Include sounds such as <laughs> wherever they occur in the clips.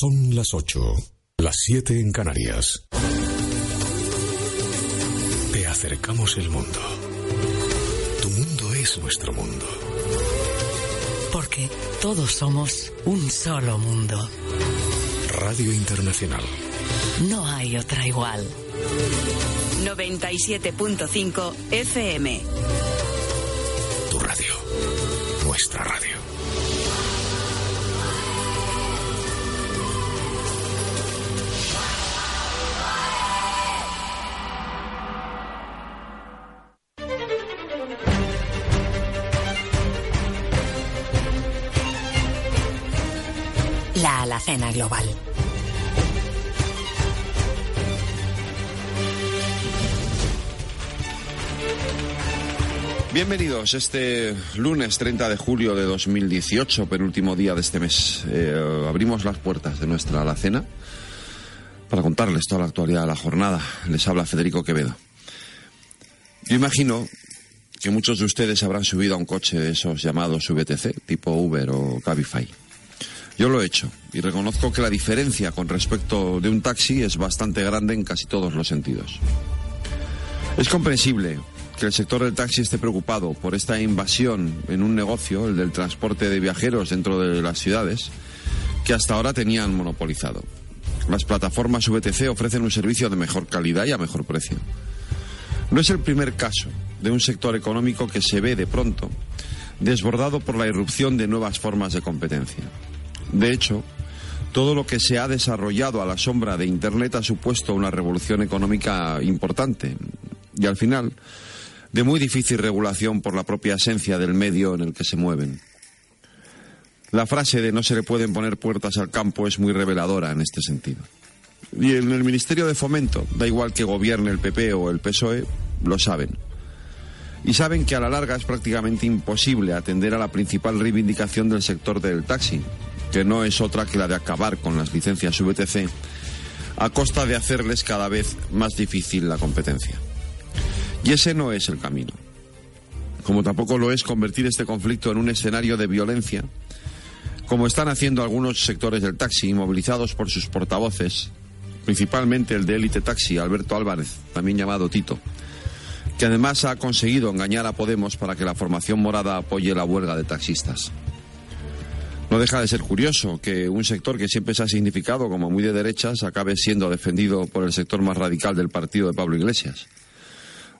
Son las 8, las 7 en Canarias. Te acercamos el mundo. Tu mundo es nuestro mundo. Porque todos somos un solo mundo. Radio Internacional. No hay otra igual. 97.5 FM. Tu radio. Nuestra radio. Alacena global. Bienvenidos este lunes 30 de julio de 2018, penúltimo día de este mes. Eh, abrimos las puertas de nuestra alacena para contarles toda la actualidad de la jornada. Les habla Federico Quevedo. Yo imagino que muchos de ustedes habrán subido a un coche de esos llamados VTC, tipo Uber o Cabify. Yo lo he hecho y reconozco que la diferencia con respecto de un taxi es bastante grande en casi todos los sentidos. Es comprensible que el sector del taxi esté preocupado por esta invasión en un negocio, el del transporte de viajeros dentro de las ciudades, que hasta ahora tenían monopolizado. Las plataformas VTC ofrecen un servicio de mejor calidad y a mejor precio. No es el primer caso de un sector económico que se ve de pronto desbordado por la irrupción de nuevas formas de competencia. De hecho, todo lo que se ha desarrollado a la sombra de Internet ha supuesto una revolución económica importante y al final de muy difícil regulación por la propia esencia del medio en el que se mueven. La frase de no se le pueden poner puertas al campo es muy reveladora en este sentido. Y en el Ministerio de Fomento, da igual que gobierne el PP o el PSOE, lo saben. Y saben que a la larga es prácticamente imposible atender a la principal reivindicación del sector del taxi, que no es otra que la de acabar con las licencias VTC, a costa de hacerles cada vez más difícil la competencia. Y ese no es el camino. Como tampoco lo es convertir este conflicto en un escenario de violencia, como están haciendo algunos sectores del taxi, movilizados por sus portavoces, principalmente el de élite taxi, Alberto Álvarez, también llamado Tito, que además ha conseguido engañar a Podemos para que la formación morada apoye la huelga de taxistas. No deja de ser curioso que un sector que siempre se ha significado como muy de derechas acabe siendo defendido por el sector más radical del partido de Pablo Iglesias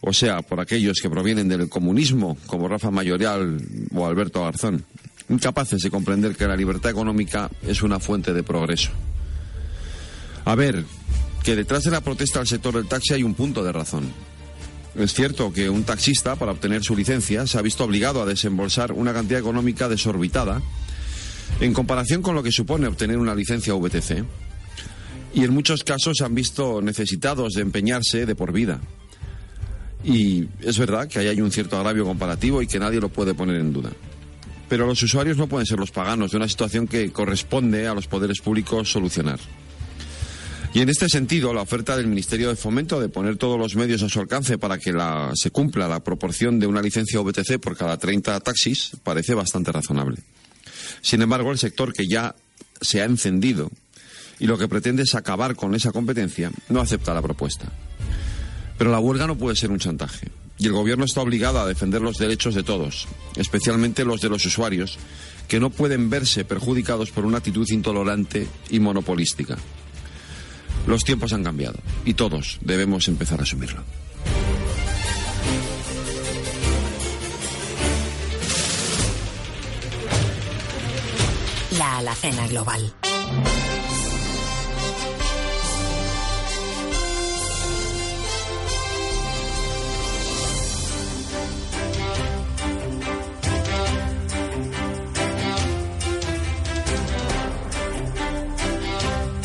o sea, por aquellos que provienen del comunismo, como Rafa Mayorial o Alberto Garzón, incapaces de comprender que la libertad económica es una fuente de progreso. A ver, que detrás de la protesta del sector del taxi hay un punto de razón. Es cierto que un taxista, para obtener su licencia, se ha visto obligado a desembolsar una cantidad económica desorbitada en comparación con lo que supone obtener una licencia VTC. Y en muchos casos se han visto necesitados de empeñarse de por vida. Y es verdad que ahí hay un cierto agravio comparativo y que nadie lo puede poner en duda. Pero los usuarios no pueden ser los paganos de una situación que corresponde a los poderes públicos solucionar. Y en este sentido, la oferta del Ministerio de Fomento de poner todos los medios a su alcance para que se cumpla la proporción de una licencia VTC por cada 30 taxis parece bastante razonable. Sin embargo, el sector que ya se ha encendido y lo que pretende es acabar con esa competencia no acepta la propuesta. Pero la huelga no puede ser un chantaje. Y el Gobierno está obligado a defender los derechos de todos, especialmente los de los usuarios, que no pueden verse perjudicados por una actitud intolerante y monopolística. Los tiempos han cambiado y todos debemos empezar a asumirlo. La alacena global.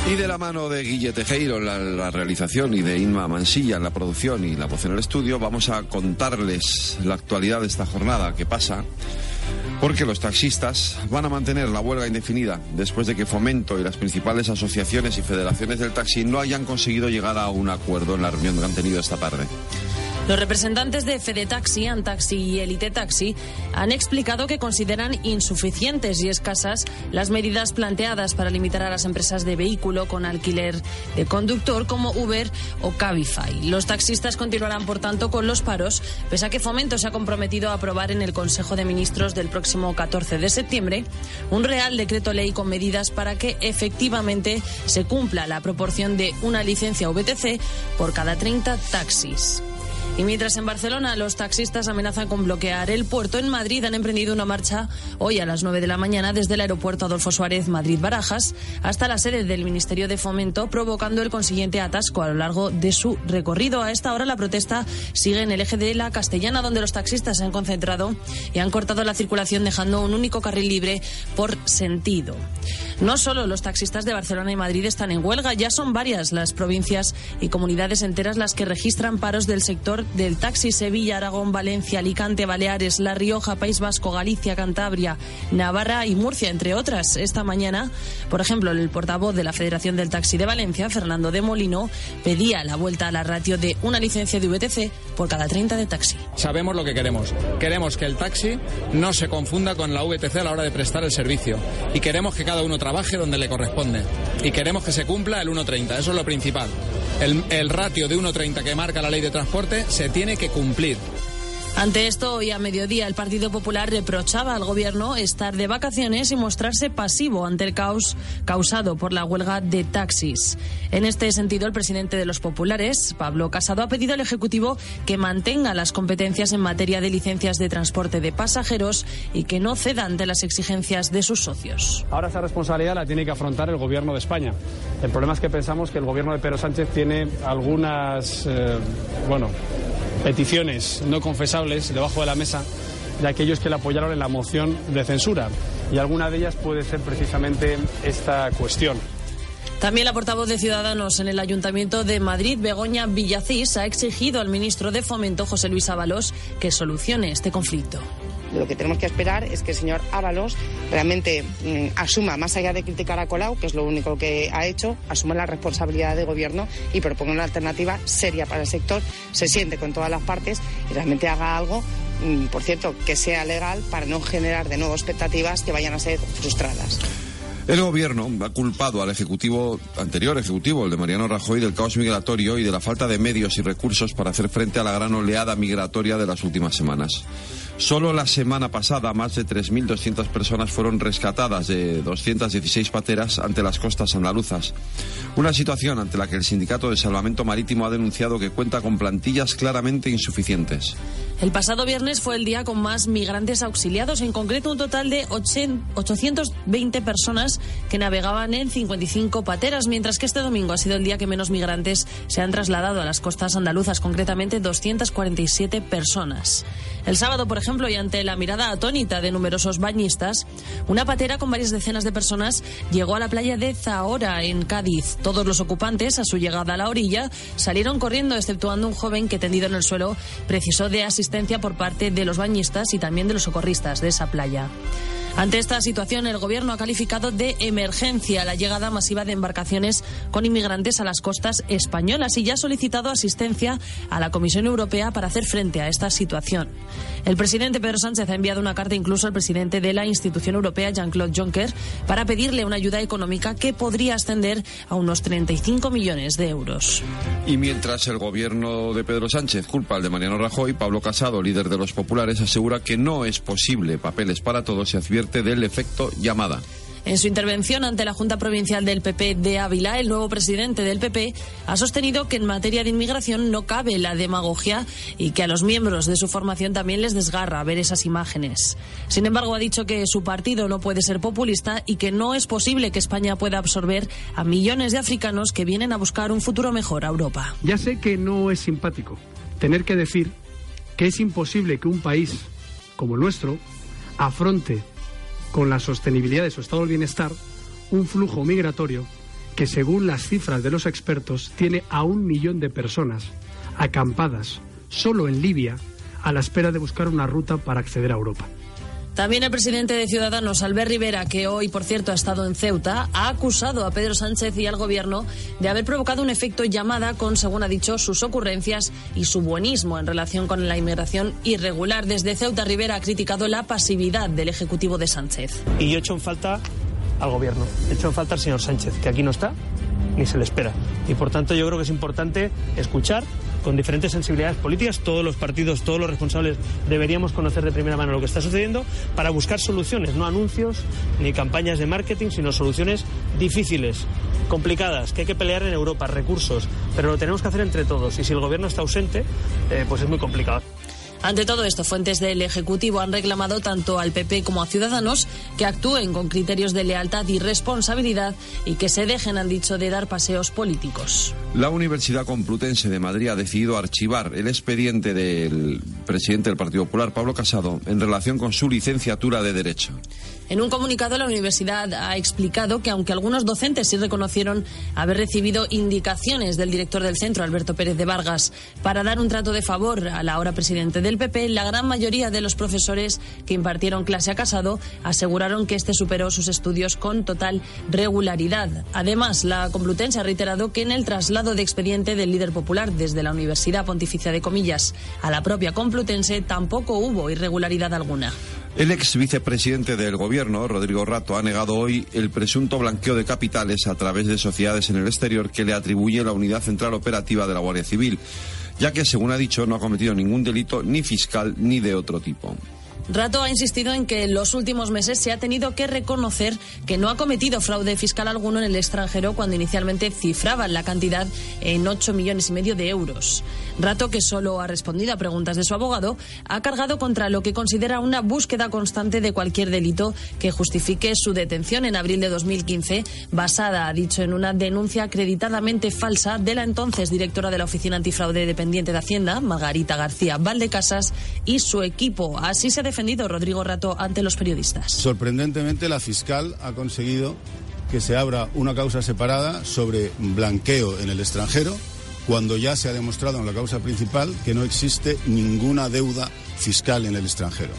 Y de la mano de Guille Tejeiro en la, la, realización y de Inma Mansilla en la producción y la voz en el estudio, vamos a contarles la actualidad de esta jornada que pasa, porque los taxistas van a mantener la huelga indefinida después de que Fomento y las principales asociaciones y federaciones del taxi no hayan conseguido llegar a un acuerdo en la reunión que han tenido esta tarde. Los representantes de Fede Taxi, Antaxi y Elite Taxi han explicado que consideran insuficientes y escasas las medidas planteadas para limitar a las empresas de vehículo con alquiler de conductor como Uber o Cabify. Los taxistas continuarán, por tanto, con los paros, pese a que Fomento se ha comprometido a aprobar en el Consejo de Ministros del próximo 14 de septiembre un real decreto ley con medidas para que efectivamente se cumpla la proporción de una licencia VTC por cada 30 taxis. Y mientras en Barcelona los taxistas amenazan con bloquear el puerto, en Madrid han emprendido una marcha hoy a las 9 de la mañana desde el aeropuerto Adolfo Suárez Madrid-Barajas hasta la sede del Ministerio de Fomento, provocando el consiguiente atasco a lo largo de su recorrido. A esta hora la protesta sigue en el eje de la Castellana, donde los taxistas se han concentrado y han cortado la circulación dejando un único carril libre por sentido. No solo los taxistas de Barcelona y Madrid están en huelga, ya son varias las provincias y comunidades enteras las que registran paros del sector del taxi Sevilla, Aragón, Valencia, Alicante, Baleares, La Rioja, País Vasco, Galicia, Cantabria, Navarra y Murcia, entre otras. Esta mañana, por ejemplo, el portavoz de la Federación del Taxi de Valencia, Fernando de Molino, pedía la vuelta a la ratio de una licencia de VTC por cada 30 de taxi. Sabemos lo que queremos. Queremos que el taxi no se confunda con la VTC a la hora de prestar el servicio. Y queremos que cada uno trabaje donde le corresponde. Y queremos que se cumpla el 1.30. Eso es lo principal. El, el ratio de 1.30 que marca la ley de transporte se tiene que cumplir. Ante esto, hoy a mediodía, el Partido Popular reprochaba al Gobierno estar de vacaciones y mostrarse pasivo ante el caos causado por la huelga de taxis. En este sentido, el presidente de los populares, Pablo Casado, ha pedido al Ejecutivo que mantenga las competencias en materia de licencias de transporte de pasajeros y que no ceda ante las exigencias de sus socios. Ahora esa responsabilidad la tiene que afrontar el Gobierno de España. El problema es que pensamos que el Gobierno de Pedro Sánchez tiene algunas, eh, bueno, peticiones no debajo de la mesa de aquellos que le apoyaron en la moción de censura. Y alguna de ellas puede ser precisamente esta cuestión. También la portavoz de Ciudadanos en el Ayuntamiento de Madrid, Begoña Villacís, ha exigido al ministro de Fomento, José Luis Ábalos, que solucione este conflicto. Lo que tenemos que esperar es que el señor Ábalos realmente mm, asuma, más allá de criticar a Colau, que es lo único que ha hecho, asuma la responsabilidad de gobierno y proponga una alternativa seria para el sector, se siente con todas las partes y realmente haga algo, mm, por cierto, que sea legal para no generar de nuevo expectativas que vayan a ser frustradas. El gobierno ha culpado al ejecutivo anterior ejecutivo, el de Mariano Rajoy, del caos migratorio y de la falta de medios y recursos para hacer frente a la gran oleada migratoria de las últimas semanas. Solo la semana pasada, más de 3.200 personas fueron rescatadas de 216 pateras ante las costas andaluzas. Una situación ante la que el Sindicato de Salvamento Marítimo ha denunciado que cuenta con plantillas claramente insuficientes. El pasado viernes fue el día con más migrantes auxiliados, en concreto un total de 820 personas que navegaban en 55 pateras, mientras que este domingo ha sido el día que menos migrantes se han trasladado a las costas andaluzas, concretamente 247 personas. El sábado, por ejemplo, y ante la mirada atónita de numerosos bañistas, una patera con varias decenas de personas llegó a la playa de Zahora, en Cádiz. Todos los ocupantes, a su llegada a la orilla, salieron corriendo, exceptuando un joven que, tendido en el suelo, precisó de asistencia por parte de los bañistas y también de los socorristas de esa playa. Ante esta situación, el Gobierno ha calificado de emergencia la llegada masiva de embarcaciones con inmigrantes a las costas españolas y ya ha solicitado asistencia a la Comisión Europea para hacer frente a esta situación. El presidente Pedro Sánchez ha enviado una carta incluso al presidente de la institución europea, Jean-Claude Juncker, para pedirle una ayuda económica que podría ascender a unos 35 millones de euros. Y mientras el gobierno de Pedro Sánchez culpa al de Mariano Rajoy, Pablo Casado, líder de los populares, asegura que no es posible papeles para todos y advierte del efecto llamada. En su intervención ante la Junta Provincial del PP de Ávila, el nuevo presidente del PP ha sostenido que en materia de inmigración no cabe la demagogia y que a los miembros de su formación también les desgarra ver esas imágenes. Sin embargo, ha dicho que su partido no puede ser populista y que no es posible que España pueda absorber a millones de africanos que vienen a buscar un futuro mejor a Europa. Ya sé que no es simpático tener que decir que es imposible que un país como el nuestro afronte con la sostenibilidad de su estado del bienestar un flujo migratorio que, según las cifras de los expertos, tiene a un millón de personas acampadas solo en Libia a la espera de buscar una ruta para acceder a Europa. También el presidente de Ciudadanos, Albert Rivera, que hoy, por cierto, ha estado en Ceuta, ha acusado a Pedro Sánchez y al gobierno de haber provocado un efecto llamada con, según ha dicho, sus ocurrencias y su buenismo en relación con la inmigración irregular. Desde Ceuta, Rivera ha criticado la pasividad del Ejecutivo de Sánchez. Y yo he hecho en falta al gobierno, he hecho en falta al señor Sánchez, que aquí no está ni se le espera. Y por tanto yo creo que es importante escuchar con diferentes sensibilidades políticas. Todos los partidos, todos los responsables deberíamos conocer de primera mano lo que está sucediendo para buscar soluciones, no anuncios ni campañas de marketing, sino soluciones difíciles, complicadas, que hay que pelear en Europa, recursos, pero lo tenemos que hacer entre todos. Y si el gobierno está ausente, eh, pues es muy complicado. Ante todo esto, fuentes del Ejecutivo han reclamado tanto al PP como a Ciudadanos que actúen con criterios de lealtad y responsabilidad y que se dejen, han dicho, de dar paseos políticos. La Universidad Complutense de Madrid ha decidido archivar el expediente del presidente del Partido Popular, Pablo Casado, en relación con su licenciatura de Derecho. En un comunicado, la universidad ha explicado que aunque algunos docentes sí reconocieron haber recibido indicaciones del director del centro, Alberto Pérez de Vargas, para dar un trato de favor a la ahora presidente del PP, la gran mayoría de los profesores que impartieron clase a Casado aseguraron que este superó sus estudios con total regularidad. Además, la Complutense ha reiterado que en el traslado de expediente del líder popular desde la Universidad Pontificia de Comillas a la propia Complutense tampoco hubo irregularidad alguna. El ex vicepresidente del gobierno, Rodrigo Rato, ha negado hoy el presunto blanqueo de capitales a través de sociedades en el exterior que le atribuye la Unidad Central Operativa de la Guardia Civil, ya que, según ha dicho, no ha cometido ningún delito ni fiscal ni de otro tipo. Rato ha insistido en que en los últimos meses se ha tenido que reconocer que no ha cometido fraude fiscal alguno en el extranjero cuando inicialmente cifraban la cantidad en 8 millones y medio de euros. Rato, que solo ha respondido a preguntas de su abogado, ha cargado contra lo que considera una búsqueda constante de cualquier delito que justifique su detención en abril de 2015, basada, ha dicho, en una denuncia acreditadamente falsa de la entonces directora de la Oficina Antifraude Dependiente de Hacienda, Margarita García Valdecasas, y su equipo. Así se defendido Rodrigo Rato ante los periodistas. Sorprendentemente, la fiscal ha conseguido que se abra una causa separada sobre blanqueo en el extranjero, cuando ya se ha demostrado en la causa principal que no existe ninguna deuda fiscal en el extranjero.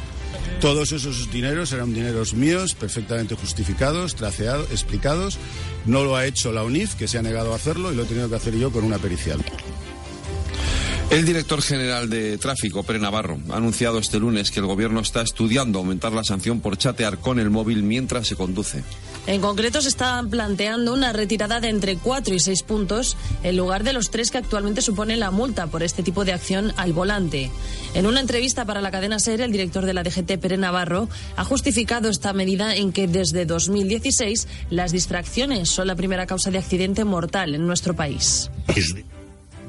Todos esos dineros eran dineros míos, perfectamente justificados, traceados, explicados. No lo ha hecho la UNIF, que se ha negado a hacerlo, y lo he tenido que hacer yo con una pericial. El director general de tráfico, Pere Navarro, ha anunciado este lunes que el gobierno está estudiando aumentar la sanción por chatear con el móvil mientras se conduce. En concreto, se está planteando una retirada de entre 4 y 6 puntos en lugar de los tres que actualmente supone la multa por este tipo de acción al volante. En una entrevista para la cadena SER, el director de la DGT, Pere Navarro, ha justificado esta medida en que desde 2016 las distracciones son la primera causa de accidente mortal en nuestro país.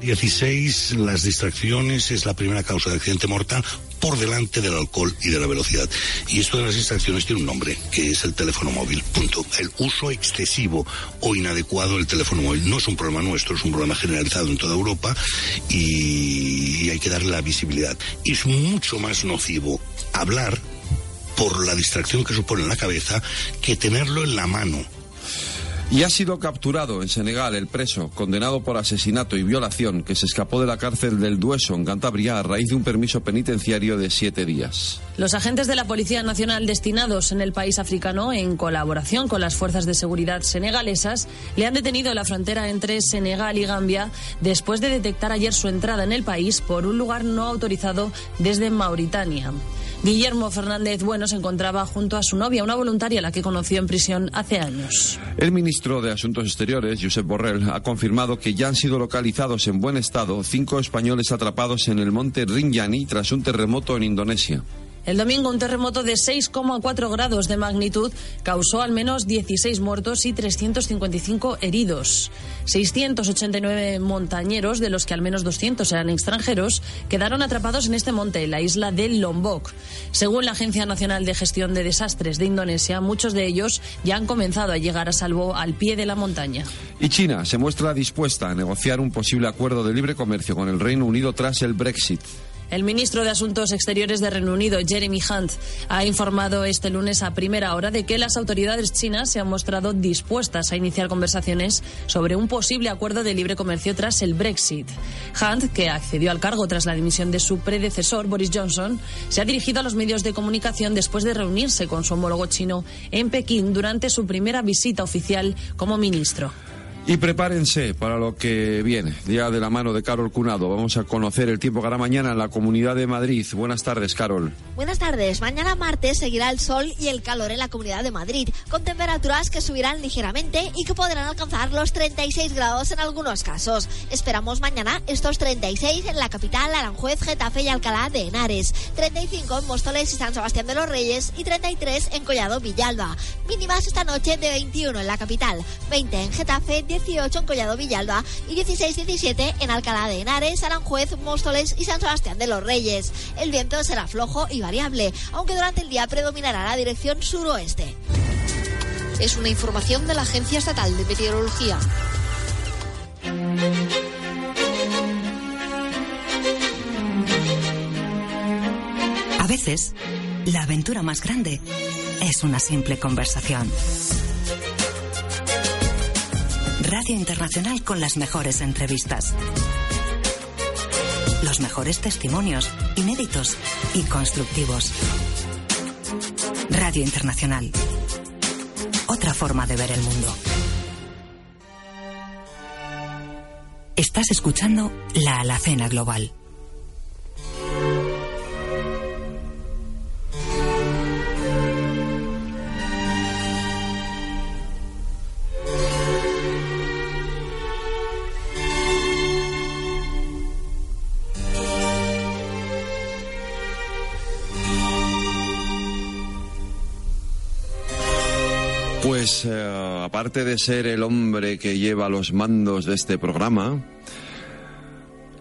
16, las distracciones es la primera causa de accidente mortal por delante del alcohol y de la velocidad. Y esto de las distracciones tiene un nombre, que es el teléfono móvil. Punto. El uso excesivo o inadecuado del teléfono móvil no es un problema nuestro, es un problema generalizado en toda Europa y hay que darle la visibilidad. Es mucho más nocivo hablar por la distracción que supone en la cabeza que tenerlo en la mano y ha sido capturado en Senegal el preso, condenado por asesinato y violación, que se escapó de la cárcel del Dueso, en Cantabria, a raíz de un permiso penitenciario de siete días. Los agentes de la Policía Nacional destinados en el país africano, en colaboración con las fuerzas de seguridad senegalesas, le han detenido en la frontera entre Senegal y Gambia después de detectar ayer su entrada en el país por un lugar no autorizado desde Mauritania. Guillermo Fernández Bueno se encontraba junto a su novia, una voluntaria a la que conoció en prisión hace años. El ministro de Asuntos Exteriores, Josep Borrell, ha confirmado que ya han sido localizados en buen estado cinco españoles atrapados en el monte Rinjani tras un terremoto en Indonesia. El domingo un terremoto de 6,4 grados de magnitud causó al menos 16 muertos y 355 heridos. 689 montañeros, de los que al menos 200 eran extranjeros, quedaron atrapados en este monte, la isla de Lombok. Según la Agencia Nacional de Gestión de Desastres de Indonesia, muchos de ellos ya han comenzado a llegar a salvo al pie de la montaña. Y China se muestra dispuesta a negociar un posible acuerdo de libre comercio con el Reino Unido tras el Brexit. El ministro de Asuntos Exteriores de Reino Unido, Jeremy Hunt, ha informado este lunes a primera hora de que las autoridades chinas se han mostrado dispuestas a iniciar conversaciones sobre un posible acuerdo de libre comercio tras el Brexit. Hunt, que accedió al cargo tras la dimisión de su predecesor, Boris Johnson, se ha dirigido a los medios de comunicación después de reunirse con su homólogo chino en Pekín durante su primera visita oficial como ministro. Y prepárense para lo que viene. Ya de la mano de Carol Cunado. Vamos a conocer el tiempo que hará mañana en la Comunidad de Madrid. Buenas tardes, Carol. Buenas tardes. Mañana martes seguirá el sol y el calor en la Comunidad de Madrid, con temperaturas que subirán ligeramente y que podrán alcanzar los 36 grados en algunos casos. Esperamos mañana estos 36 en la capital, Aranjuez, Getafe y Alcalá de Henares, 35 en Móstoles y San Sebastián de los Reyes y 33 en Collado Villalba. Mínimas esta noche de 21 en la capital, 20 en Getafe, 18 en Collado Villalba y 16-17 en Alcalá de Henares, Aranjuez, Móstoles y San Sebastián de los Reyes. El viento será flojo y variable, aunque durante el día predominará la dirección suroeste. Es una información de la Agencia Estatal de Meteorología. A veces, la aventura más grande es una simple conversación. Radio Internacional con las mejores entrevistas. Los mejores testimonios, inéditos y constructivos. Radio Internacional. Otra forma de ver el mundo. Estás escuchando La Alacena Global. Aparte de ser el hombre que lleva los mandos de este programa,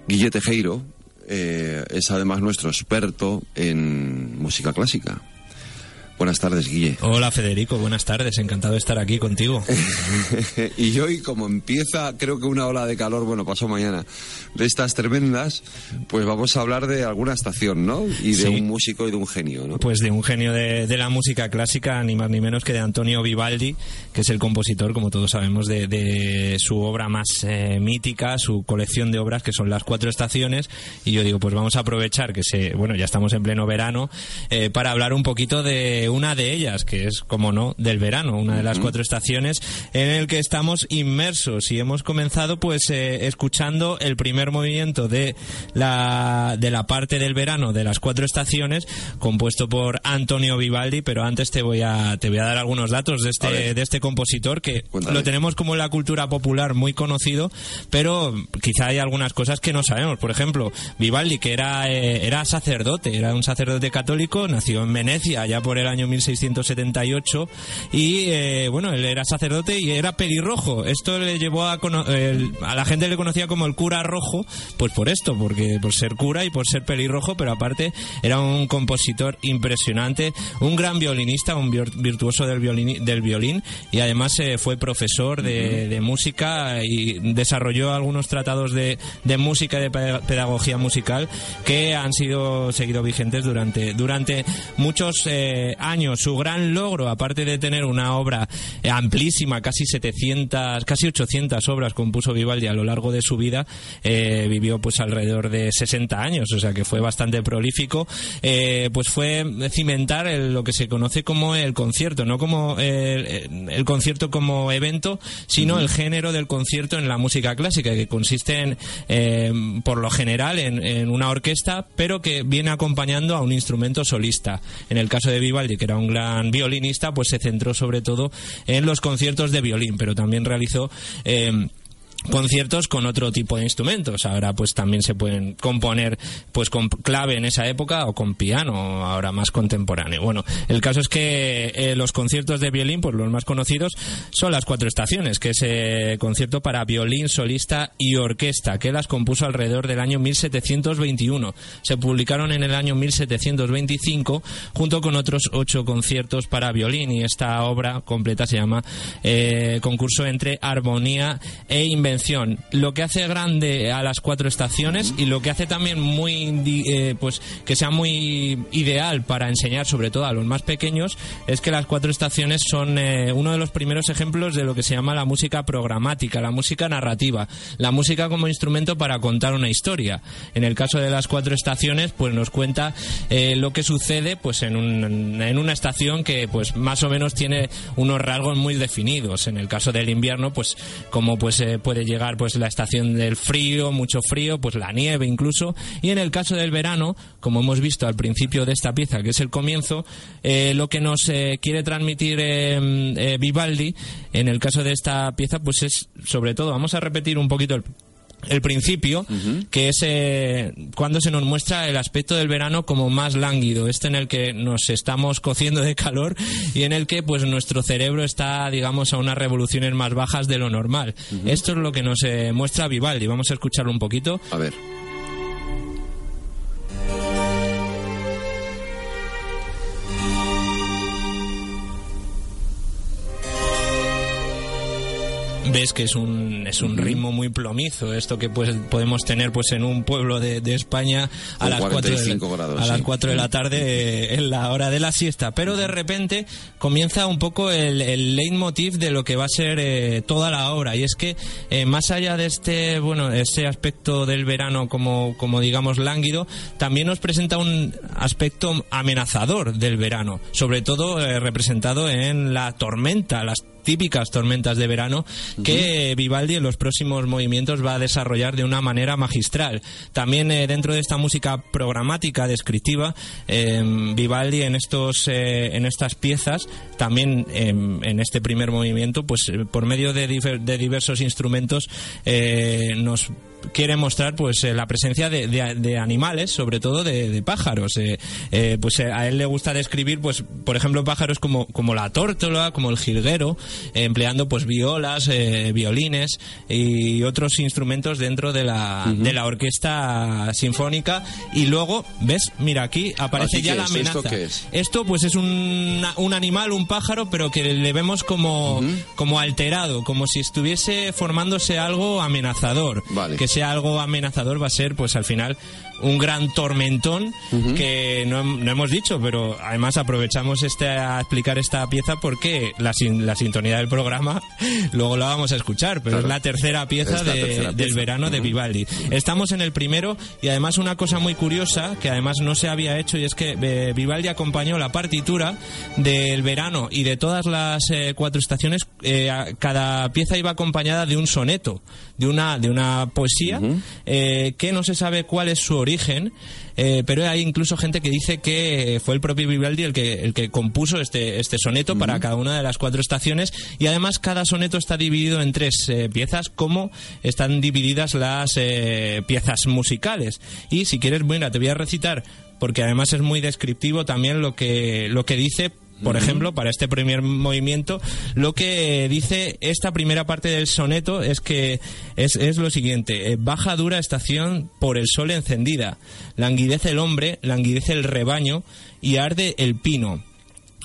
Guille Tejero eh, es además nuestro experto en música clásica. Buenas tardes, Guille. Hola Federico, buenas tardes, encantado de estar aquí contigo. <laughs> y hoy, como empieza, creo que una ola de calor, bueno, pasó mañana, de estas tremendas, pues vamos a hablar de alguna estación, ¿no? Y de Sí. un músico y de un genio, ¿no? Pues de un genio de, de la música clásica, ni más ni menos que de Antonio Vivaldi, que es el compositor, como todos sabemos, de, de su obra más eh, mítica, su colección de obras, que son las cuatro estaciones. Y yo digo, pues vamos a aprovechar que se, bueno, ya estamos en pleno verano, eh, para hablar un poquito de una de ellas, que es, como no, del verano, una de las cuatro estaciones en el que estamos inmersos. Y hemos comenzado, pues, eh, escuchando el primer movimiento de la, de la parte del verano de las cuatro estaciones, compuesto por Antonio Vivaldi, pero antes te voy a, te voy a dar algunos datos de este, de este compositor que Cuéntame. lo tenemos como en la cultura popular muy conocido, pero quizá hay algunas cosas que no sabemos. Por ejemplo, Vivaldi, que era, eh, era sacerdote, era un sacerdote católico, nació en Venecia ya por el año 1678 y eh, bueno, él era sacerdote y era pelirrojo. Esto le llevó a, el- a la gente le conocía como el cura rojo, pues por esto, porque por ser cura y por ser pelirrojo, pero aparte era un compositor impresionante, un gran violinista, un virtuoso del violín, del violín y además eh, fue profesor de, de música y desarrolló algunos tratados de, de música y de peda- pedagogía musical que han sido seguido vigentes durante, durante muchos eh, años. Su gran logro, aparte de tener una obra eh, amplísima, casi 700, casi 800 obras compuso Vivaldi a lo largo de su vida, eh, vivió pues alrededor de 60 años, o sea que fue bastante prolífico, eh, pues fue cimentar el- lo que se conoce como el concierto, no como el, el concierto como evento, sino el género del concierto en la música clásica, que consiste en, eh, por lo general, en, en una orquesta, pero que viene acompañando a un instrumento solista. En el caso de Vivaldi, que era un gran violinista, pues se centró sobre todo en los conciertos de violín, pero también realizó eh, conciertos con otro tipo de instrumentos. Ahora pues también se pueden componer pues con clave en esa época o con piano, ahora más contemporáneo. Bueno, el caso es que eh, los conciertos de violín, pues los más conocidos son las cuatro estaciones, que es eh, concierto para violín, solista y orquesta, que las compuso alrededor del año 1721. Se publicaron en el año 1725 junto con otros ocho conciertos para violín y esta obra completa se llama eh, Concurso entre Armonía e Invención lo que hace grande a las cuatro estaciones y lo que hace también muy eh, pues que sea muy ideal para enseñar sobre todo a los más pequeños es que las cuatro estaciones son eh, uno de los primeros ejemplos de lo que se llama la música programática, la música narrativa, la música como instrumento para contar una historia. En el caso de las cuatro estaciones, pues nos cuenta eh, lo que sucede pues en, un- en una estación que pues más o menos tiene unos rasgos muy definidos. En el caso del invierno, pues como pues eh, llegar pues la estación del frío, mucho frío, pues la nieve incluso. Y en el caso del verano, como hemos visto al principio de esta pieza, que es el comienzo, eh, lo que nos eh, quiere transmitir eh, Vivaldi, en el caso de esta pieza, pues es sobre todo, vamos a repetir un poquito el el principio, que es eh, cuando se nos muestra el aspecto del verano como más lánguido, este en el que nos estamos cociendo de calor y en el que pues nuestro cerebro está, digamos, a unas revoluciones más bajas de lo normal. Esto es lo que nos eh, muestra Vivaldi. Vamos a escucharlo un poquito. A ver. Ves que es un es un ritmo muy plomizo esto que pues podemos tener pues en un pueblo de, de España a las 4 de, 45 grados, a las sí. 4 de la tarde eh, en la hora de la siesta. Pero de repente comienza un poco el, el leitmotiv de lo que va a ser eh, toda la obra y es que eh, más allá de este bueno este aspecto del verano como como digamos lánguido también nos presenta un aspecto amenazador del verano sobre todo eh, representado en la tormenta las típicas tormentas de verano que Vivaldi en los próximos movimientos va a desarrollar de una manera magistral. También eh, dentro de esta música programática descriptiva, eh, Vivaldi en estos eh, en estas piezas, también eh, en este primer movimiento, pues eh, por medio de, diversos instrumentos nos quiere mostrar pues eh, la presencia de, de- de animales, sobre todo de, de pájaros. Eh, eh, pues a él le gusta describir, pues por ejemplo, pájaros como, como la tórtola, como el jilguero, empleando pues violas, violines y otros instrumentos dentro de la, de la orquesta sinfónica. Y luego, ¿ves? Mira, aquí aparece ¿Aquí ya la amenaza. ¿Esto qué es? Esto pues es un, un animal, un pájaro, pero que le vemos como, como alterado, como si estuviese formándose algo amenazador. Que sea algo amenazador va a ser pues al final un gran tormentón que no, hem- no hemos dicho, pero además aprovechamos este a explicar esta pieza porque la, sin- la sintonía del programa <laughs> luego la vamos a escuchar, pero Claro. es la tercera pieza, la de- tercera del pieza. verano de Vivaldi. Estamos en el primero y además una cosa muy curiosa que además no se había hecho y es que eh, Vivaldi acompañó la partitura del verano y de todas las eh, cuatro estaciones. eh, cada pieza iba acompañada de un soneto, de una de una poesía eh, que no se sabe cuál es su origen. eh, pero hay incluso gente que dice que fue el propio Vivaldi el que, el que compuso este, este soneto para cada una de las cuatro estaciones. Y además cada soneto está dividido en tres eh, piezas como están divididas las eh, piezas musicales. Y si quieres mira te voy a recitar porque además es muy descriptivo también lo que lo que dice por ejemplo, para este primer movimiento, lo que dice esta primera parte del soneto es que es, es lo siguiente: eh, baja dura estación por el sol encendida, languidece el hombre, languidece el rebaño y arde el pino.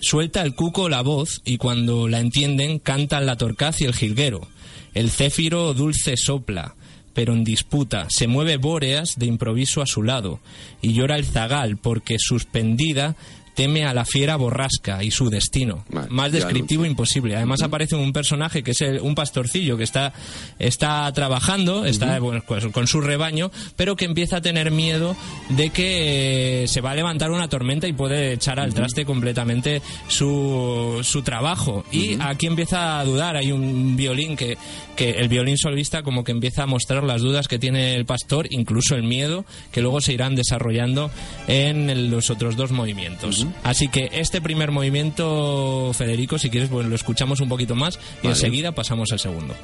Suelta el cuco la voz y cuando la entienden cantan la torcaz y el jilguero. El céfiro dulce sopla, pero en disputa se mueve Bóreas de improviso a su lado y llora el zagal porque suspendida teme a la fiera borrasca y su destino. Más descriptivo imposible. Además aparece un personaje que es el- un pastorcillo que está, está trabajando, está bueno, pues, con su rebaño, pero que empieza a tener miedo de que eh, se va a levantar una tormenta y puede echar al traste completamente su, su trabajo. Y aquí empieza a dudar. Hay un violín que, que el violín solista como que empieza a mostrar las dudas que tiene el pastor, incluso el miedo, que luego se irán desarrollando en el- los otros dos movimientos. Así que este primer movimiento, Federico, si quieres, pues lo escuchamos un poquito más y Vale. enseguida pasamos al segundo.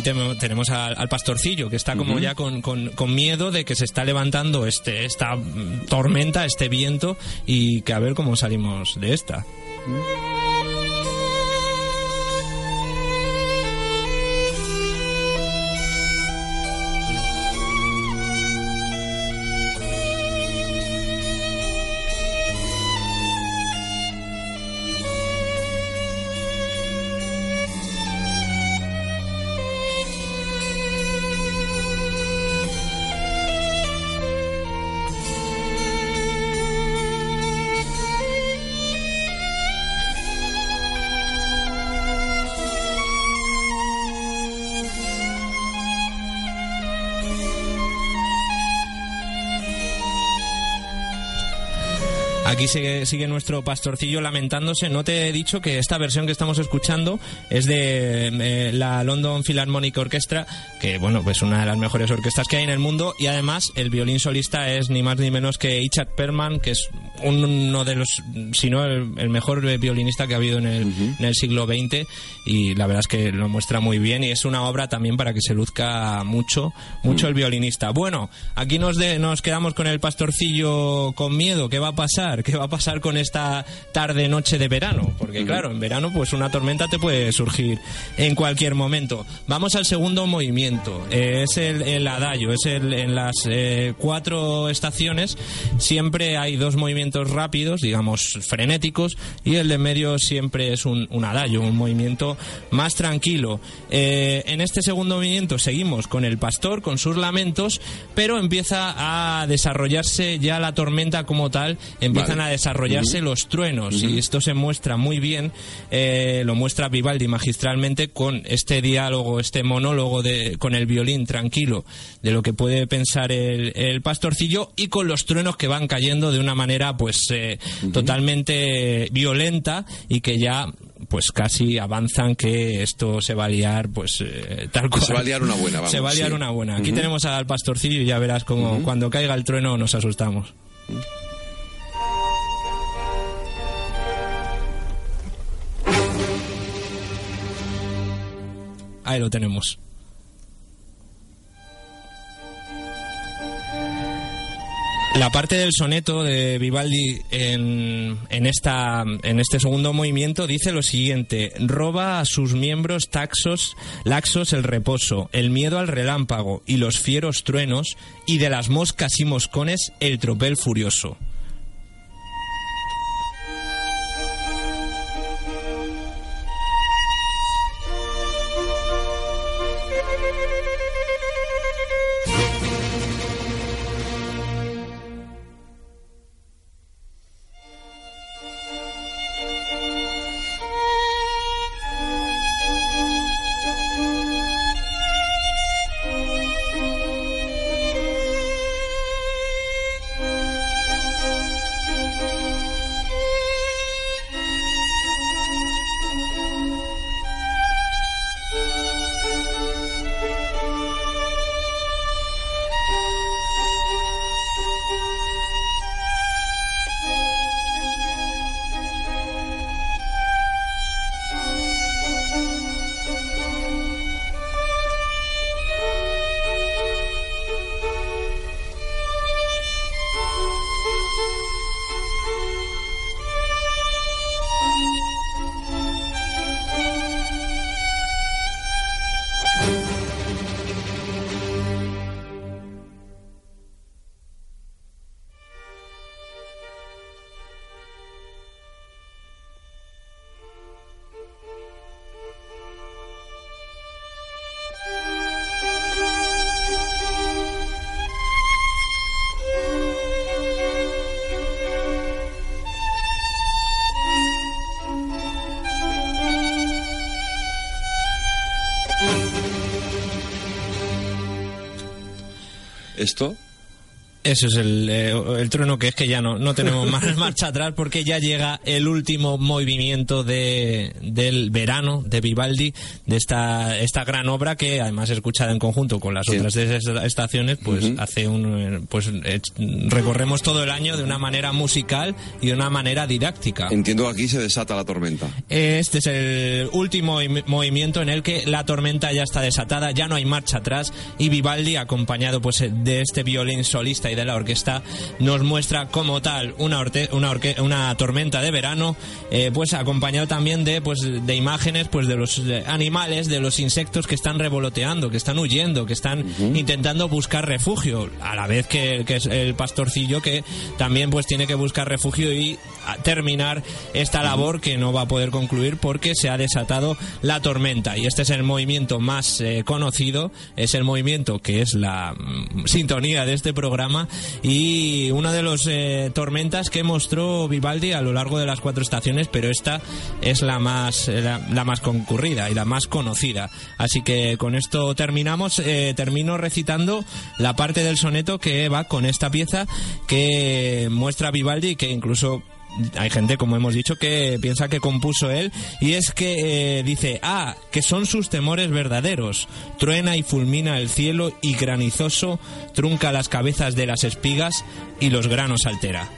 Aquí tenemos al, al pastorcillo que está como ya con, con- con miedo de que se está levantando este esta tormenta, este viento y que a ver cómo salimos de esta. Aquí sigue, sigue nuestro pastorcillo lamentándose. No te he dicho que esta versión que estamos escuchando es de eh, la London Philharmonic Orchestra, que bueno, pues una de las mejores orquestas que hay en el mundo. Y además el violín solista es ni más ni menos que Itzhak Perlman, que es uno de los, si no el, el mejor violinista que ha habido en el, en el siglo XX. Y la verdad es que lo muestra muy bien y es una obra también para que se luzca mucho, mucho el violinista. Bueno, aquí nos, de- nos quedamos con el pastorcillo con miedo. ¿Qué va a pasar? ¿Qué va a pasar con esta tarde noche de verano? Porque claro, en verano pues una tormenta te puede surgir en cualquier momento. Vamos al segundo movimiento. Eh, es el, el adagio. Es el, en las eh, cuatro estaciones siempre hay dos movimientos rápidos, digamos frenéticos, y el de medio siempre es un, un adagio, un movimiento más tranquilo. Eh, en este segundo movimiento seguimos con el pastor, con sus lamentos, pero empieza a desarrollarse ya la tormenta como tal, empiezan Vale. a desarrollarse los truenos, y esto se muestra muy bien, eh, lo muestra Vivaldi magistralmente con este diálogo, este monólogo de, con el violín tranquilo de lo que puede pensar el, el pastorcillo y con los truenos que van cayendo de una manera pues eh, totalmente violenta y que ya pues casi avanzan que esto se va a liar pues eh, tal cual Se va a liar una buena, <laughs> vamos, se va a liar sí. una buena. Aquí tenemos al pastorcillo y ya verás como cuando caiga el trueno nos asustamos. Ahí lo tenemos La parte del soneto de Vivaldi en, en, esta, en este segundo movimiento dice lo siguiente: roba a sus miembros taxos, laxos el reposo, el miedo al relámpago y los fieros truenos, y de las moscas y moscones el tropel furioso. Esto Eso es el, eh, el trueno que es que ya no, no tenemos <laughs> más marcha atrás porque ya llega el último movimiento de, del verano de Vivaldi, de esta, esta gran obra que además escuchada en conjunto con las otras de esas estaciones, pues Ujú. hace un, eh, pues eh, recorremos todo el año de una manera musical y de una manera didáctica. Entiendo aquí se desata la tormenta. Este es el último movi- movimiento en el que la tormenta ya está desatada, ya no hay marcha atrás y Vivaldi, acompañado pues de este violín solista y de la orquesta, nos muestra como tal una, orte- una, orque- una tormenta de verano, eh, pues acompañado también de pues de imágenes pues de los animales, de los insectos que están revoloteando, que están huyendo, que están intentando buscar refugio, a la vez que, que es el pastorcillo que también pues tiene que buscar refugio y terminar esta labor que no va a poder concluir porque se ha desatado la tormenta. Y este es el movimiento más eh, conocido es el movimiento que es la mm, sintonía de este programa y una de las tormentas que mostró Vivaldi a lo largo de las cuatro estaciones pero esta es la más eh, la, más concurrida y la más conocida. Así que con esto terminamos. Eh, termino recitando la parte del soneto que va con esta pieza que muestra Vivaldi que incluso hay gente, como hemos dicho, que piensa que compuso él y es que eh, dice, ah, que son sus temores verdaderos. Truena y fulmina el cielo y granizoso trunca las cabezas de las espigas y los granos altera.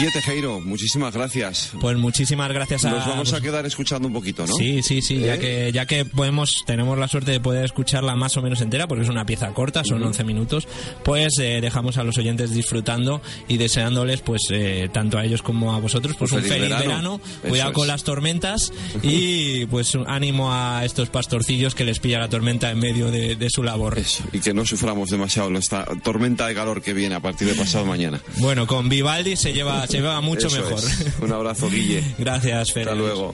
Guille Tejero, muchísimas gracias. Pues muchísimas gracias a Nos vamos a quedar escuchando un poquito, ¿no? Sí, sí, sí, ya ¿Eh? que ya que podemos tenemos la suerte de poder escucharla más o menos entera porque es una pieza corta, son Ujú. 11 minutos, pues eh, dejamos a los oyentes disfrutando y deseándoles pues eh, tanto a ellos como a vosotros pues Un un feliz feliz verano. verano, Eso cuidado es. con las tormentas y pues ánimo a estos pastorcillos que les pilla la tormenta en medio de, de su labor. Y que no suframos demasiado esta tormenta de calor que viene a partir de pasado mañana. Bueno, con Pues Vivaldi se lleva se lleva mucho Eso mejor. es. Un abrazo, Guille. <laughs> Gracias, Fer. Hasta luego.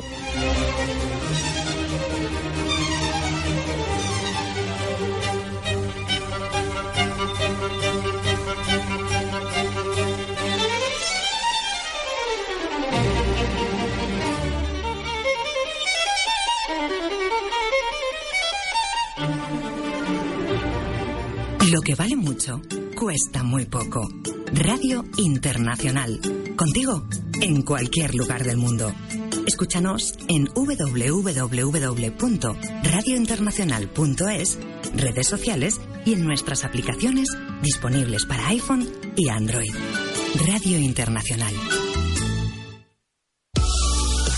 Lo que vale mucho cuesta muy poco. Radio Internacional. Contigo en cualquier lugar del mundo. Escúchanos en www.radiointernacional.es, redes sociales y en nuestras aplicaciones disponibles para iPhone y Android. Radio Internacional.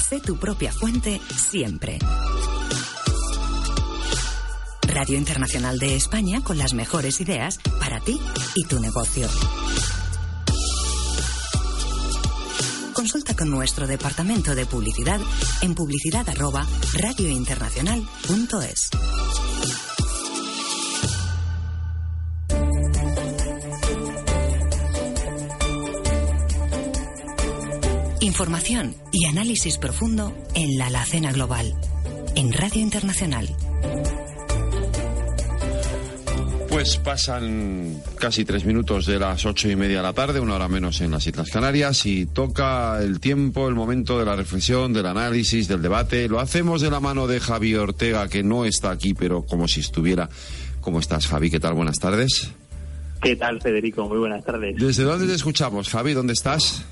Sé tu propia fuente siempre. Radio Internacional de España con las mejores ideas para ti y tu negocio. Consulta con nuestro departamento de publicidad en publicidad arroba radiointernacional.es. Información y análisis profundo en la alacena global. En Radio Internacional. Pues pasan casi tres minutos de las ocho y media de la tarde, una hora menos en las Islas Canarias, y toca el tiempo, el momento de la reflexión, del análisis, del debate. Lo hacemos de la mano de Javi Ortega, que no está aquí, pero como si estuviera. ¿Cómo estás, Javi? ¿Qué tal? Buenas tardes. ¿Qué tal, Federico? Muy buenas tardes. ¿Desde dónde te escuchamos, Javi? ¿Dónde estás?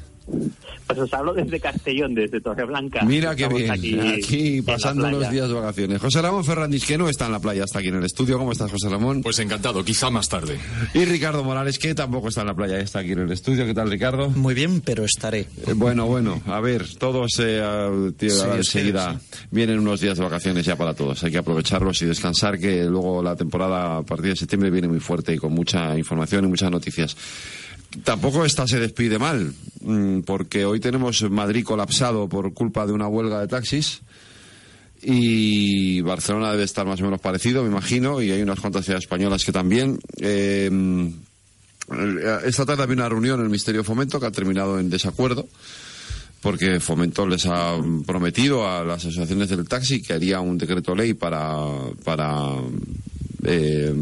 Pues os hablo desde Castellón, desde Torreblanca. Mira qué bien, Aquí, pasando los días de vacaciones. José Ramón Ferrandis, que no está en la playa, está aquí en el estudio. ¿Cómo estás, José Ramón? Pues encantado, quizá más tarde. Y Ricardo Morales, que tampoco está en la playa, está aquí en el estudio. ¿Qué tal, Ricardo? Muy bien, pero estaré. Eh, Bueno, bueno, a ver, todos eh, tío, Sí, ahora sí, enseguida vienen unos días de vacaciones ya para todos. Hay que aprovecharlos y descansar, que luego la temporada a partir de septiembre viene muy fuerte y con mucha información y muchas noticias. Tampoco esta se despide mal, mm, porque hoy tenemos Madrid colapsado por culpa de una huelga de taxis. Y Barcelona debe estar más o menos parecido, me imagino, y hay unas cuantas ciudades españolas que también. Eh, eh, esta tarde había una reunión en el Ministerio de Fomento que ha terminado en desacuerdo porque Fomento les ha prometido a las asociaciones del taxi que haría un decreto ley para, para eh,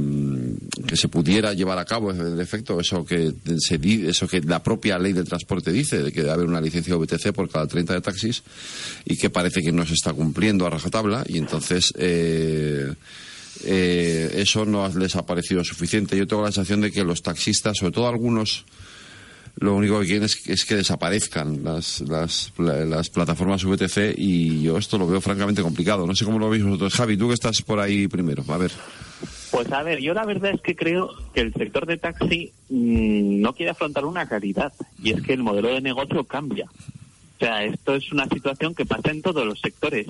que se pudiera llevar a cabo en efecto eso que se eso que la propia ley de transporte dice de que debe haber una licencia VTC por cada 30 de taxis y que parece que no se está cumpliendo a rajatabla y entonces eh, eh, eso no les ha parecido suficiente. Yo tengo la sensación de que los taxistas, sobre todo algunos, lo único que quieren es, que desaparezcan las, las, las, plataformas VTC y yo esto lo veo francamente complicado. No sé cómo lo veis vosotros. Javi, tú que estás por ahí primero. A ver. Pues a ver, yo la verdad es que creo que el sector de taxi mm, no quiere afrontar una realidad y es que el modelo de negocio cambia. O sea, esto es una situación que pasa en todos los sectores.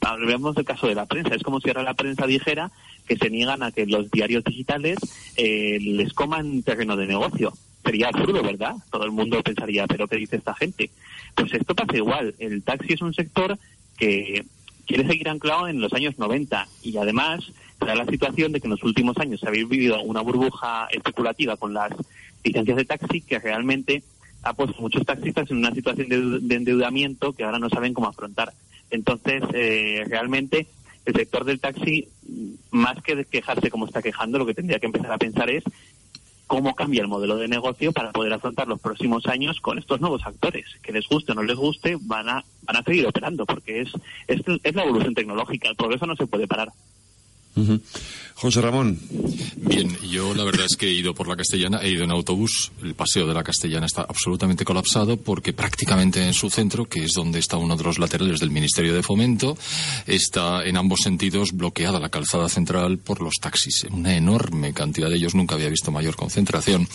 hablemos del caso de la prensa. Es como si ahora la prensa dijera que se niegan a que los diarios digitales eh, les coman terreno de negocio. Sería absurdo, ¿verdad? Todo el mundo pensaría, ¿pero qué dice esta gente? Pues esto pasa igual. El taxi es un sector que quiere seguir anclado en los años 90 y además da la situación de que en los últimos años se ha vivido una burbuja especulativa con las licencias de taxi que realmente ha puesto muchos taxistas en una situación de, endeudamiento que ahora no saben cómo afrontar. Entonces, eh, realmente el sector del taxi, más que quejarse como está quejando, lo que tendría que empezar a pensar es cómo cambia el modelo de negocio para poder afrontar los próximos años con estos nuevos actores. Que les guste o no les guste, van a, van a seguir operando, porque es, es, es la evolución tecnológica. El progreso no se puede parar. José Ramón. Bien, yo la verdad es que he ido por la Castellana, he ido en autobús. El paseo de la Castellana está absolutamente colapsado porque prácticamente en su centro, que es donde está uno de los laterales del Ministerio de Fomento, está en ambos sentidos bloqueada la calzada central por los taxis. Una enorme cantidad de ellos, nunca había visto mayor concentración.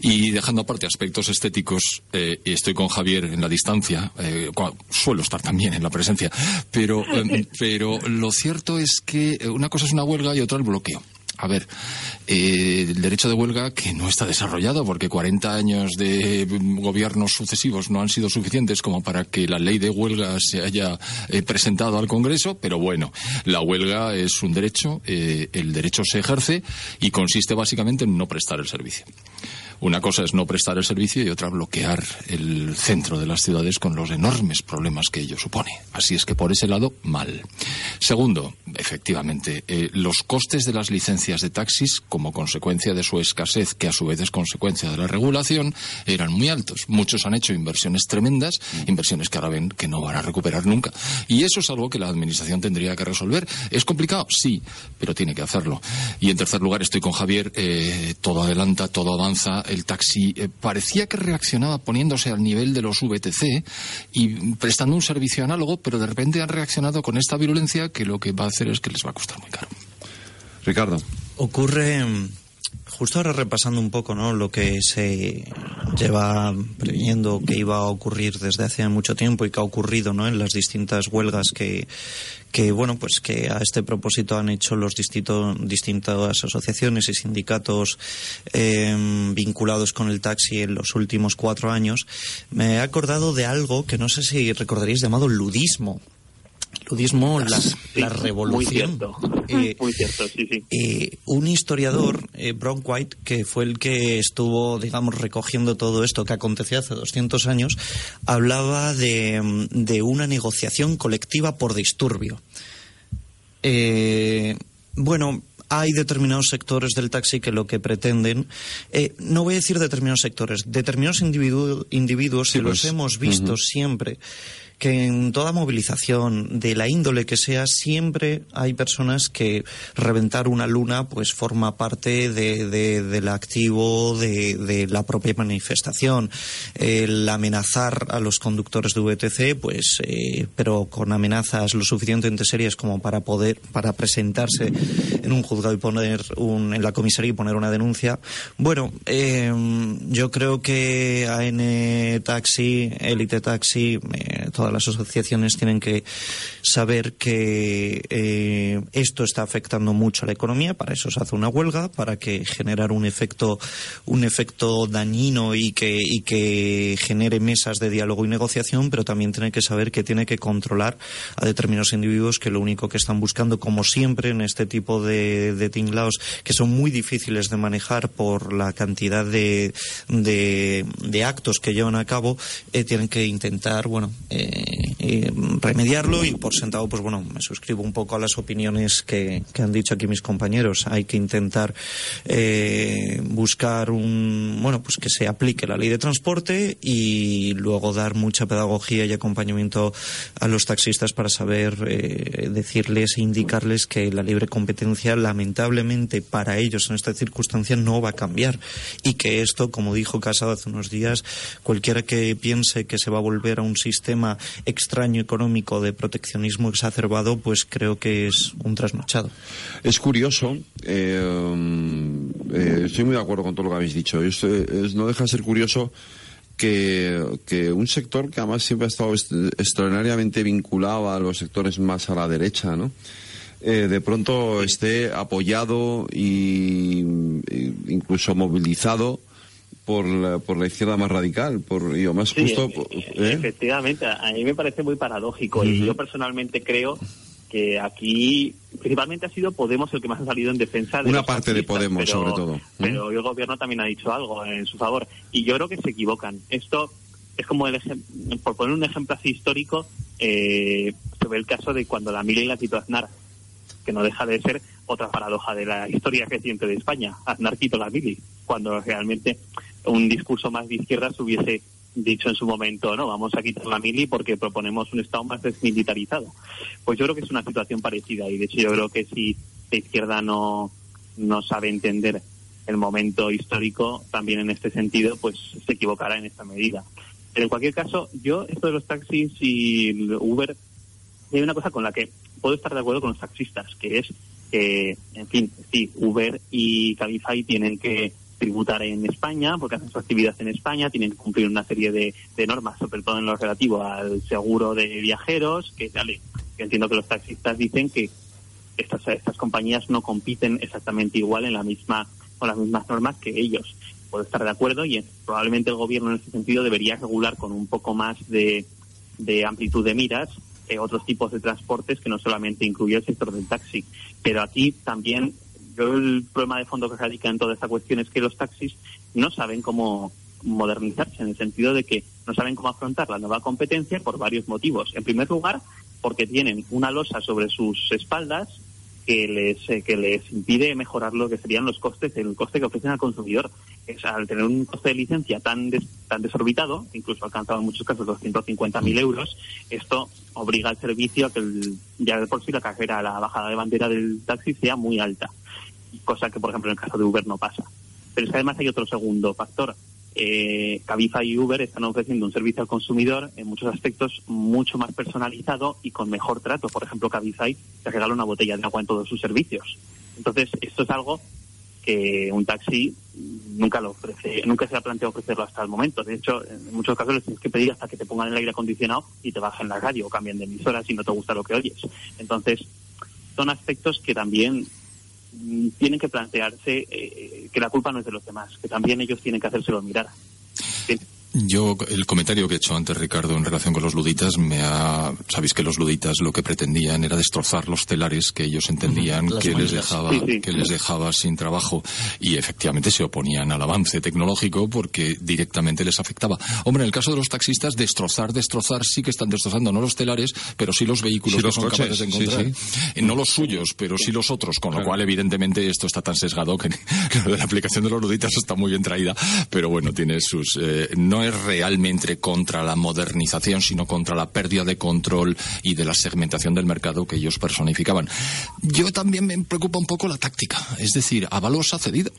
Y dejando aparte aspectos estéticos, eh, estoy con Javier en la distancia, eh, suelo estar también en la presencia, pero, eh, <laughs> pero lo cierto es que una cosa es una huelga y otra el bloqueo. A ver, eh, el derecho de huelga que no está desarrollado porque 40 años de gobiernos sucesivos no han sido suficientes como para que la ley de huelga se haya eh, presentado al Congreso, pero bueno, la huelga es un derecho, eh, el derecho se ejerce y consiste básicamente en no prestar el servicio. Una cosa es no prestar el servicio y otra bloquear el centro de las ciudades con los enormes problemas que ello supone. Así es que por ese lado, mal. Segundo, efectivamente, eh, los costes de las licencias de taxis, como consecuencia de su escasez, que a su vez es consecuencia de la regulación, eran muy altos. Muchos han hecho inversiones tremendas, inversiones que ahora ven que no van a recuperar nunca. Y eso es algo que la Administración tendría que resolver. ¿Es complicado? Sí, pero tiene que hacerlo. Y en tercer lugar, estoy con Javier. Eh, todo adelanta, todo avanza el taxi eh, parecía que reaccionaba poniéndose al nivel de los VTC y prestando un servicio análogo, pero de repente han reaccionado con esta virulencia que lo que va a hacer es que les va a costar muy caro. Ricardo. Ocurre justo ahora repasando un poco ¿no? lo que se lleva previendo que iba a ocurrir desde hace mucho tiempo y que ha ocurrido ¿no? en las distintas huelgas que, que bueno pues que a este propósito han hecho los distintos distintas asociaciones y sindicatos em, vinculados con el taxi en los últimos cuatro años. Me he acordado de algo que no sé si recordaréis llamado ludismo ludismo, la, revolución. Eh, <laughs> muy cierto. sí, sí. Eh, un historiador, eh, Brown White, que fue el que estuvo, digamos, recogiendo todo esto que aconteció hace 200 años, hablaba de, de una negociación colectiva por disturbio. bueno, hay determinados sectores del taxi que lo que pretenden, no voy a decir determinados sectores, determinados individuos que los pues, hemos visto siempre que en toda movilización, de la índole que sea, siempre hay personas que reventar una luna pues forma parte de, del activo de, la propia manifestación. El amenazar a los conductores de VTC, pues, eh, pero con amenazas lo suficientemente serias como para poder, para presentarse en un juzgado y poner un, en la comisaría y poner una denuncia. Bueno, em, yo creo que AN Taxi, Elite Taxi, eh, todas las asociaciones tienen que saber que eh, esto está afectando mucho a la economía, para eso se hace una huelga, para que generar un efecto, un efecto dañino y que, y que genere mesas de diálogo y negociación, pero también tiene que saber que tiene que controlar a determinados individuos que lo único que están buscando, como siempre en este tipo de, de tinglaos, que son muy difíciles de manejar por la cantidad de, de, actos que llevan a cabo, eh, tienen que intentar, bueno, eh, eh, remediarlo y por sentado, pues bueno, me suscribo un poco a las opiniones que, que han dicho aquí mis compañeros. Hay que intentar eh, buscar un, bueno, pues que se aplique la ley de transporte y luego dar mucha pedagogía y acompañamiento a los taxistas para saber eh, decirles e indicarles que la libre competencia, lamentablemente para ellos en esta circunstancia, no va a cambiar y que esto, como dijo Casado hace unos días, cualquiera que piense que se va a volver a un sistema extraño económico de proteccionismo exacerbado, pues creo que es un trasnochado. Es curioso, eh, eh, estoy muy de acuerdo con todo lo que habéis dicho. Es- no deja de ser curioso que, que un sector que además siempre ha estado est- extraordinariamente vinculado a los sectores más a la derecha, ¿no? Eh, de pronto esté apoyado y incluso movilizado por la, por la izquierda más radical, por y más Sí, justo. eh, ¿eh? Efectivamente, a mí me parece muy paradójico y yo personalmente creo que aquí principalmente ha sido Podemos el que más ha salido en defensa de Una parte de Podemos, pero- sobre todo. ¿eh? Pero el gobierno también ha dicho algo en su favor y yo creo que se equivocan. Esto es como el por poner un ejemplo así histórico, eh, se ve el caso de cuando la Mili la quitó Aznar, que no deja de ser otra paradoja de la historia reciente de España. Aznar quitó la Mili, cuando realmente un discurso más de izquierda se hubiese dicho en su momento, no, vamos a quitar la mili porque proponemos un Estado más desmilitarizado. Pues yo creo que es una situación parecida y de hecho yo creo que si la izquierda no, no sabe entender el momento histórico también en este sentido, pues se equivocará en esta medida. Pero en cualquier caso, yo esto de los taxis y Uber, hay una cosa con la que puedo estar de acuerdo con los taxistas, que es que, en fin, sí, Uber y Cabify tienen que tributar en España porque hacen su actividad en España, tienen que cumplir una serie de, de normas, sobre todo en lo relativo al seguro de viajeros, que vale, yo entiendo que los taxistas dicen que estas, estas compañías no compiten exactamente igual en la misma con las mismas normas que ellos. Puedo estar de acuerdo y eh, probablemente el gobierno en ese sentido debería regular con un poco más de, de amplitud de miras eh, otros tipos de transportes que no solamente incluye el sector del taxi. Pero aquí también yo el problema de fondo que radica en toda esta cuestión es que los taxis no saben cómo modernizarse en el sentido de que no saben cómo afrontar la nueva competencia por varios motivos. En primer lugar, porque tienen una losa sobre sus espaldas que les eh, que les impide mejorar lo que serían los costes, el coste que ofrecen al consumidor. Es al tener un coste de licencia tan des- tan desorbitado, incluso alcanzado en muchos casos 250.000 euros, esto obliga al servicio a que el- ya de por sí la carrera, la bajada de bandera del taxi sea muy alta, cosa que por ejemplo en el caso de Uber no pasa. Pero es que además hay otro segundo factor. Eh, Cabify y Uber están ofreciendo un servicio al consumidor en muchos aspectos mucho más personalizado y con mejor trato. Por ejemplo, Cabify te regala una botella de agua en todos sus servicios. Entonces, esto es algo que un taxi nunca lo ofrece, nunca se ha planteado ofrecerlo hasta el momento. De hecho, en muchos casos les tienes que pedir hasta que te pongan el aire acondicionado y te bajen la radio o cambien de emisora si no te gusta lo que oyes. Entonces, son aspectos que también tienen que plantearse eh, que la culpa no es de los demás, que también ellos tienen que hacérselo mirar. Yo, el comentario que he hecho antes, Ricardo, en relación con los luditas, me ha. Sabéis que los luditas lo que pretendían era destrozar los telares que ellos entendían Las que les, dejaba, Sí, sí. que les dejaba sin trabajo. Y efectivamente se oponían al avance tecnológico porque directamente les afectaba. Hombre, en el caso de los taxistas, destrozar, destrozar, sí que están destrozando, no los telares, pero sí los vehículos Sí, que los son coches, capaces de sí, encontrar. Eh, No los suyos, pero sí los otros, con lo cual, evidentemente, esto está tan sesgado que, <laughs> de la aplicación de los luditas está muy bien traída, pero bueno, tiene sus. eh, no es realmente contra la modernización, sino contra la pérdida de control y de la segmentación del mercado que ellos personificaban. Yo también me preocupa un poco la táctica, es decir, Avalos ha cedido.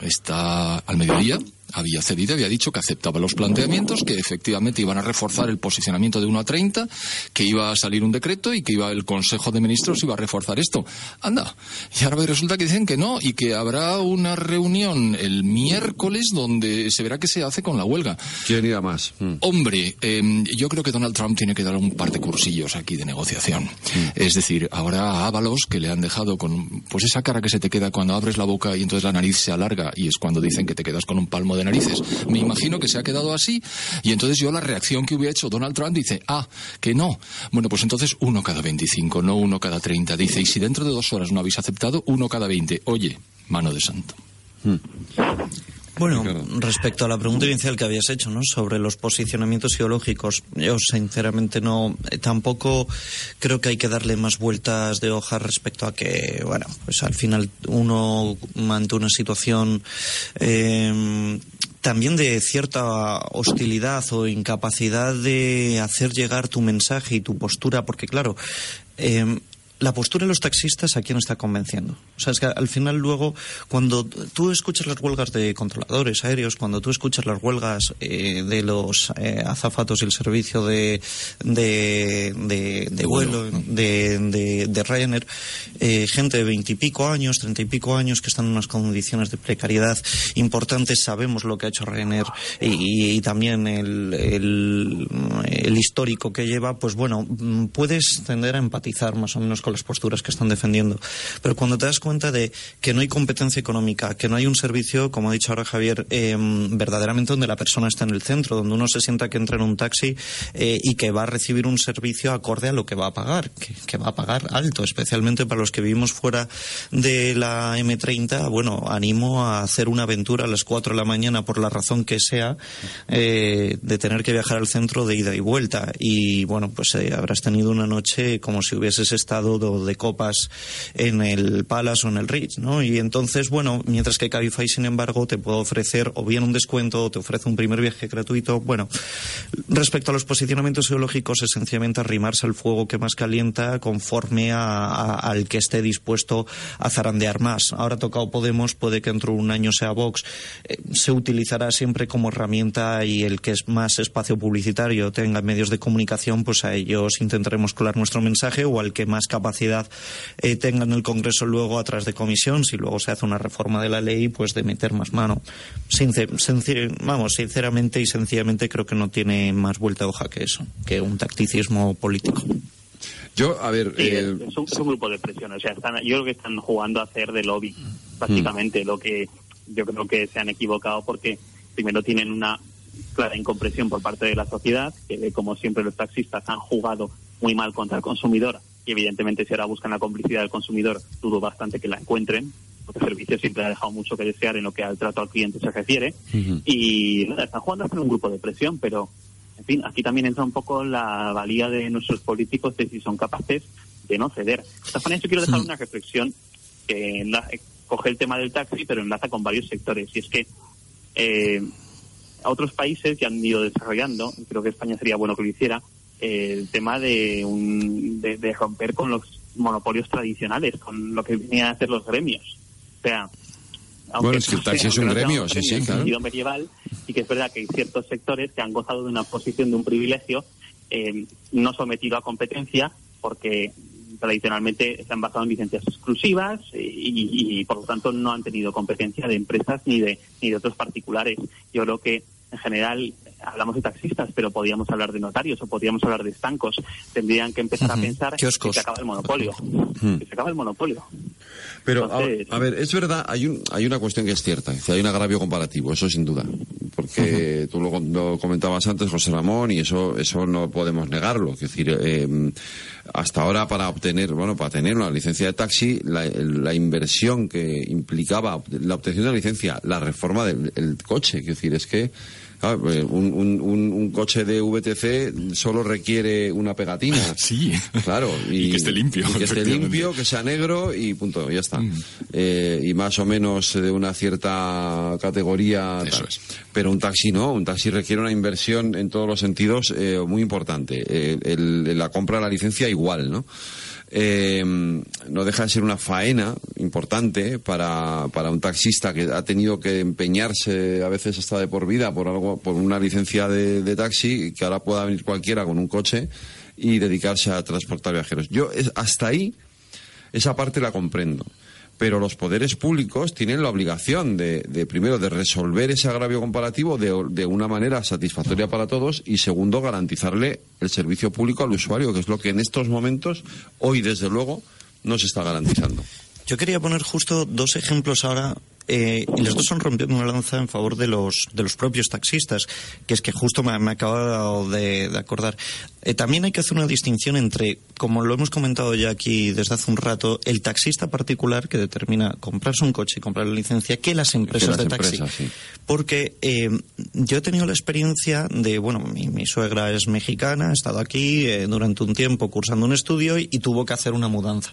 Está al mediodía, había cedido, había dicho que aceptaba los planteamientos, que efectivamente iban a reforzar el posicionamiento de 1 a 30, que iba a salir un decreto y que iba el Consejo de Ministros iba a reforzar esto. Anda, y ahora resulta que dicen que no y que habrá una reunión el miércoles donde se verá qué se hace con la huelga. ¿Quién irá más? Mm. Hombre, em, yo creo que Donald Trump tiene que dar un par de cursillos aquí de negociación. Mm. Es decir, ahora a Ábalos, que le han dejado con pues esa cara que se te queda cuando abres la boca y entonces la nariz se alarga y es cuando dicen que te quedas con un palmo de narices. Me imagino que se ha quedado así y entonces yo la reacción que hubiera hecho Donald Trump dice, ah, que no. Bueno, pues entonces uno cada 25, no uno cada 30. Dice, y si dentro de dos horas no habéis aceptado, uno cada 20. Oye, mano de santo. Bueno, respecto a la pregunta inicial que habías hecho, ¿no? Sobre los posicionamientos ideológicos, yo sinceramente no, eh, tampoco creo que hay que darle más vueltas de hoja respecto a que, bueno, pues al final uno mante una situación eh, también de cierta hostilidad o incapacidad de hacer llegar tu mensaje y tu postura, porque claro, eh, la postura de los taxistas a quién está convenciendo. O sea, es que al final luego, cuando tú escuchas las huelgas de controladores aéreos, cuando tú escuchas las huelgas eh, de los eh, azafatos y el servicio de, de, de, de vuelo de, de, de Ryanair, eh, gente de veintipico años, treinta y pico años que están en unas condiciones de precariedad importantes, sabemos lo que ha hecho Ryanair y, y también el, el, el histórico que lleva, pues bueno, puedes tender a empatizar más o menos con las posturas que están defendiendo. Pero cuando te das cuenta de que no hay competencia económica, que no hay un servicio, como ha dicho ahora Javier, eh, verdaderamente donde la persona está en el centro, donde uno se sienta que entra en un taxi eh, y que va a recibir un servicio acorde a lo que va a pagar, que, va a pagar alto, especialmente para los que vivimos fuera de la M30. Bueno, animo a hacer una aventura a las 4 de la mañana, por la razón que sea, eh, de tener que viajar al centro de ida y vuelta. Y bueno, pues habrás tenido una noche como si hubieses estado de copas en el Palace o en el Ritz, ¿no? Y entonces, bueno, mientras que Cabify, sin embargo, te puede ofrecer o bien un descuento o te ofrece un primer viaje gratuito. Bueno, respecto a los posicionamientos ideológicos, es sencillamente arrimarse al fuego que más calienta conforme a, al que esté dispuesto a zarandear más. Ahora tocado Podemos, puede que dentro de un año sea Vox. Eh, se utilizará siempre como herramienta y el que es más espacio publicitario tenga medios de comunicación, pues a ellos intentaremos colar nuestro mensaje o al que más capacidad eh, tenga en el Congreso luego a través de comisión, si luego se hace una reforma de la ley, pues de meter más mano. Sincer, sincer, vamos, sinceramente y sencillamente creo que no tiene más vuelta de hoja que eso, que un tacticismo político. Yo, a ver. Sí, eh... es, un, es, un, grupo de presión. O sea, están, yo creo que están jugando a hacer de lobby, prácticamente. Mm. Lo que yo creo que se han equivocado porque primero tienen una clara incompresión por parte de la sociedad, que como siempre los taxistas han jugado muy mal contra el consumidor y evidentemente si ahora buscan la complicidad del consumidor, dudo bastante que la encuentren, porque el servicio siempre ha dejado mucho que desear en lo que al trato al cliente se refiere. Uh -huh. Y nada, están jugando a hacer un grupo de presión, pero en fin, aquí también entra un poco la valía de nuestros políticos de si son capaces de no ceder. De esta manera yo quiero dejar una reflexión que enla coge el tema del taxi, pero enlaza con varios sectores. Y es que eh, a otros países ya han ido desarrollando, creo que España sería bueno que lo hiciera, eh, el tema de, un, de, de, romper con los monopolios tradicionales, con lo que venían a hacer los gremios. O sea, aunque bueno, es que el taxi es un <laughs> gremio, sí, sí, claro. medieval, y que es verdad que hay ciertos sectores que han gozado de una posición de un privilegio eh, no sometido a competencia porque tradicionalmente se han basado en licencias exclusivas y, y, y, por lo tanto no han tenido competencia de empresas ni de ni de otros particulares. Yo creo que en general hablamos de taxistas, pero podríamos hablar de notarios o podríamos hablar de estancos. Tendrían que empezar uh -huh. a pensar Kioscos. que se acaba el monopolio. Uh -huh. Que se acaba el monopolio. Pero, Entonces, a, a, ver, es verdad, hay, un, hay una cuestión que es cierta, hay un agravio comparativo, eso sin duda. Porque uh -huh. tú lo, lo, comentabas antes, José Ramón, y eso, eso no podemos negarlo. Es decir, eh, hasta ahora para obtener, bueno, para tener una licencia de taxi, la, la inversión que implicaba la obtención de la licencia, la reforma del coche, es decir, es que Eh, un, un- un- un coche de VTC solo requiere una pegatina. <laughs> Sí. Claro. Y que esté limpio, y que esté limpio, que sea negro y punto, ya está. Eh, y más o menos de una cierta categoría. tal. Pero un taxi no, un taxi requiere una inversión en todos los sentidos eh, muy importante. Eh, el- la compra de la licencia igual, ¿no? Eh, no deja de ser una faena importante para, para un taxista que ha tenido que empeñarse a veces hasta de por vida por algo por una licencia de, de taxi que ahora pueda venir cualquiera con un coche y dedicarse a transportar viajeros. Yo hasta ahí esa parte la comprendo. Pero los poderes públicos tienen la obligación de, de, primero, de resolver ese agravio comparativo de, de una manera satisfactoria para todos y, segundo, garantizarle el servicio público al usuario, que es lo que en estos momentos, hoy desde luego, no se está garantizando. Yo quería poner justo dos ejemplos ahora, eh, y los dos son rompiendo una lanza en favor de los, de los propios taxistas, que es que justo me, me acabo de, de acordar. Eh, también hay que hacer una distinción entre, como lo hemos comentado ya aquí desde hace un rato, el taxista particular que determina comprarse un coche y comprar la licencia, que las empresas las de taxi. empresas, sí. Porque eh, yo he tenido la experiencia de, bueno, mi, mi suegra es mexicana, ha estado aquí eh, durante un tiempo cursando un estudio y, y tuvo que hacer una mudanza.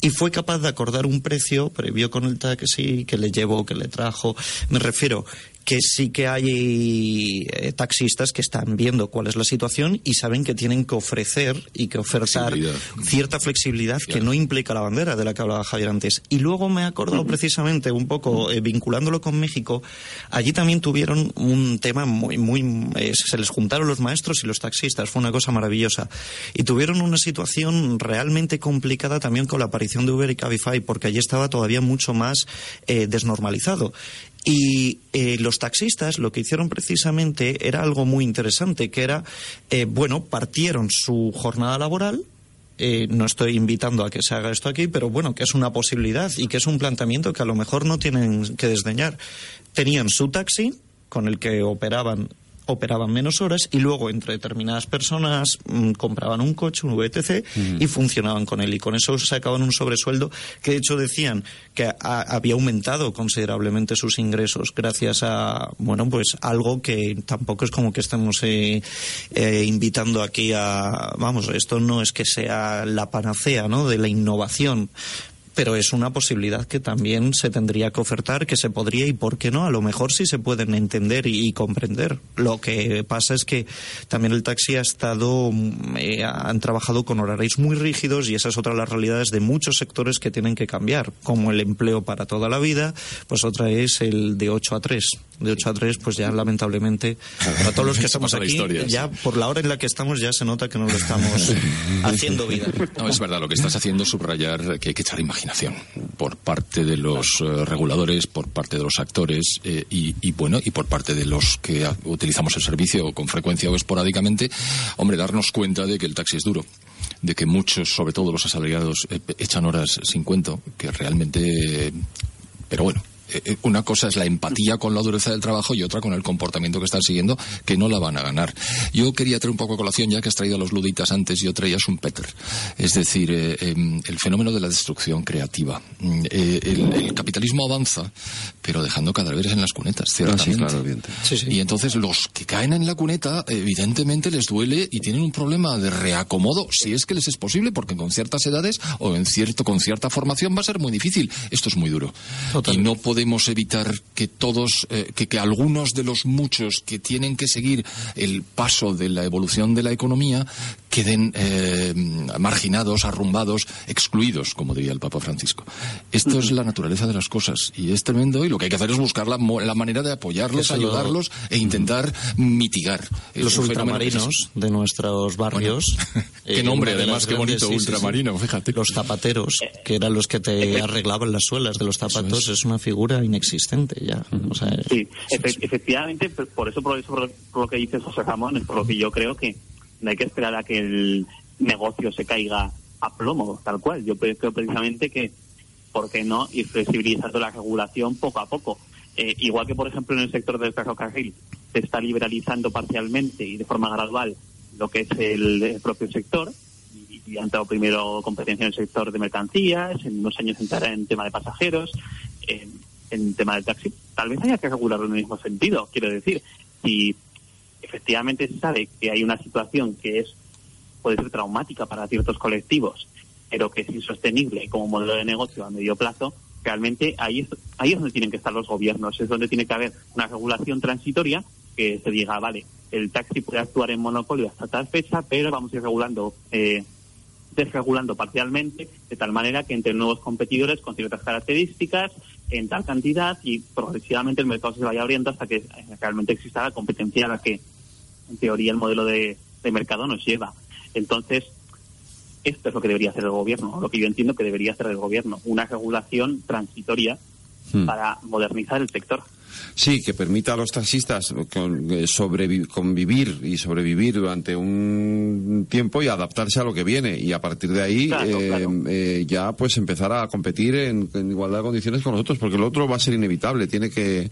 Y fue capaz de acordar un precio previo con el taxi que le llevó, que le trajo. Me refiero que sí que hay eh, taxistas que están viendo cuál es la situación y saben que tienen que ofrecer y que ofertar cierta flexibilidad que no implica la bandera de la que hablaba Javier antes. Y luego me he acordado precisamente un poco eh, vinculándolo con México, allí también tuvieron un tema muy, muy, eh, se les juntaron los maestros y los taxistas, fue una cosa maravillosa. Y tuvieron una situación realmente complicada también con la aparición de Uber y Cabify, porque allí estaba todavía mucho más desnormalizado. Y eh, los taxistas lo que hicieron precisamente era algo muy interesante, que era, eh, bueno, partieron su jornada laboral, eh, no estoy invitando a que se haga esto aquí, pero bueno, que es una posibilidad y que es un planteamiento que a lo mejor no tienen que desdeñar. Tenían su taxi con el que operaban operaban menos horas y luego entre determinadas personas mm, compraban un coche, un VTC y funcionaban con él. Y con eso sacaban un sobresueldo que de hecho decían que a- había aumentado considerablemente sus ingresos gracias a bueno pues algo que tampoco es como que estemos eh, eh, invitando aquí a vamos esto no es que sea la panacea ¿no? de la innovación pero es una posibilidad que también se tendría que ofertar, que se podría y por qué no, a lo mejor sí se pueden entender y, comprender. Lo que pasa es que también el taxi ha estado, mm, eh, han trabajado con horarios muy rígidos y esa es otra de las realidades de muchos sectores que tienen que cambiar, como el empleo para toda la vida, pues otra es el de 8 a 3. De 8 a 3, pues ya lamentablemente, para todos los que <laughs> estamos aquí, historia, ya por la hora en la que estamos ya se nota que no lo estamos haciendo vida. No, es verdad, lo que estás haciendo es subrayar que hay que echar imaginación por parte de los eh, reguladores, por parte de los actores eh, y, y, bueno, y por parte de los que utilizamos el servicio con frecuencia o esporádicamente, hombre, darnos cuenta de que el taxi es duro de que muchos, sobre todo los asalariados, eh, echan horas sin cuento, que realmente... pero bueno, eh, eh, una cosa es la empatía con la dureza del trabajo y otra con el comportamiento que están siguiendo, que no la van a ganar. Yo quería traer un poco a colación, ya que has traído a los luditas antes, yo traía un Peter. Es decir, eh, em, el fenómeno de la destrucción creativa. Mm, eh, el, el capitalismo avanza, pero dejando cadáveres en las cunetas, ciertamente. claro, evidente. Y entonces los que caen en la cuneta, evidentemente les duele y tienen un problema de reacomodo, si es que les es posible, porque con ciertas edades o en cierto, con cierta formación va a ser muy difícil. Esto es muy duro. Y no podemos evitar que todos, eh, que, que algunos de los muchos que tienen que seguir el paso de la evolución de la economía queden eh, marginados, arrumbados, excluidos, como diría el Papa Francisco. Esto es la naturaleza de las cosas y es tremendo y lo que hay que hacer es buscar la, la manera de apoyarlos, Eso lo- ayudarlos e intentar mitigar. Es Los es- ultramarinos de nuestros barrios. <laughs> qué eh, nombre, además, qué bonito, sí, sí, sí. ultramarino, fíjate. Los zapateros, que eran los que te <laughs> arreglaban las suelas de los zapatos, es. una figura inexistente ya. O sea, Sí, efe- efectivamente, por por eso, por eso, por, lo que dice José Ramón, es por lo que yo creo que no hay que esperar a que el negocio se caiga a plomo, tal cual. Yo creo precisamente que, ¿por qué no? Ir flexibilizando la regulación poco a poco. Eh, igual que, por ejemplo, en el sector del ferrocarril se está liberalizando parcialmente y de forma gradual lo que es el, el propio sector, y, y ha entrado primero competencia en el sector de mercancías, en unos años entrará en tema de pasajeros, en, en tema del taxi. Tal vez haya que regularlo en el mismo sentido, quiero decir. si efectivamente se sabe que hay una situación que es puede ser traumática para ciertos colectivos, pero que es insostenible como modelo de negocio a medio plazo, realmente ahí es, ahí es donde tienen que estar los gobiernos, es donde tiene que haber una regulación transitoria que se diga, vale, el taxi puede actuar en monopolio hasta tal fecha, pero vamos a ir regulando, eh, desregulando parcialmente, de tal manera que entre nuevos competidores con ciertas características, en tal cantidad y progresivamente el mercado se vaya abriendo hasta que eh, realmente exista la competencia a la que, en teoría, el modelo de, de mercado nos lleva. Entonces, esto es lo que debería hacer el gobierno, lo que yo entiendo que debería hacer el gobierno, una regulación transitoria Hmm. para modernizar el sector. Sí, que permita a los taxistas eh, convivir y sobrevivir durante un tiempo y adaptarse a lo que viene y a partir de ahí Claro, eh, claro. eh, ya pues empezar a competir en, en igualdad de condiciones con nosotros porque lo otro va a ser inevitable, tiene que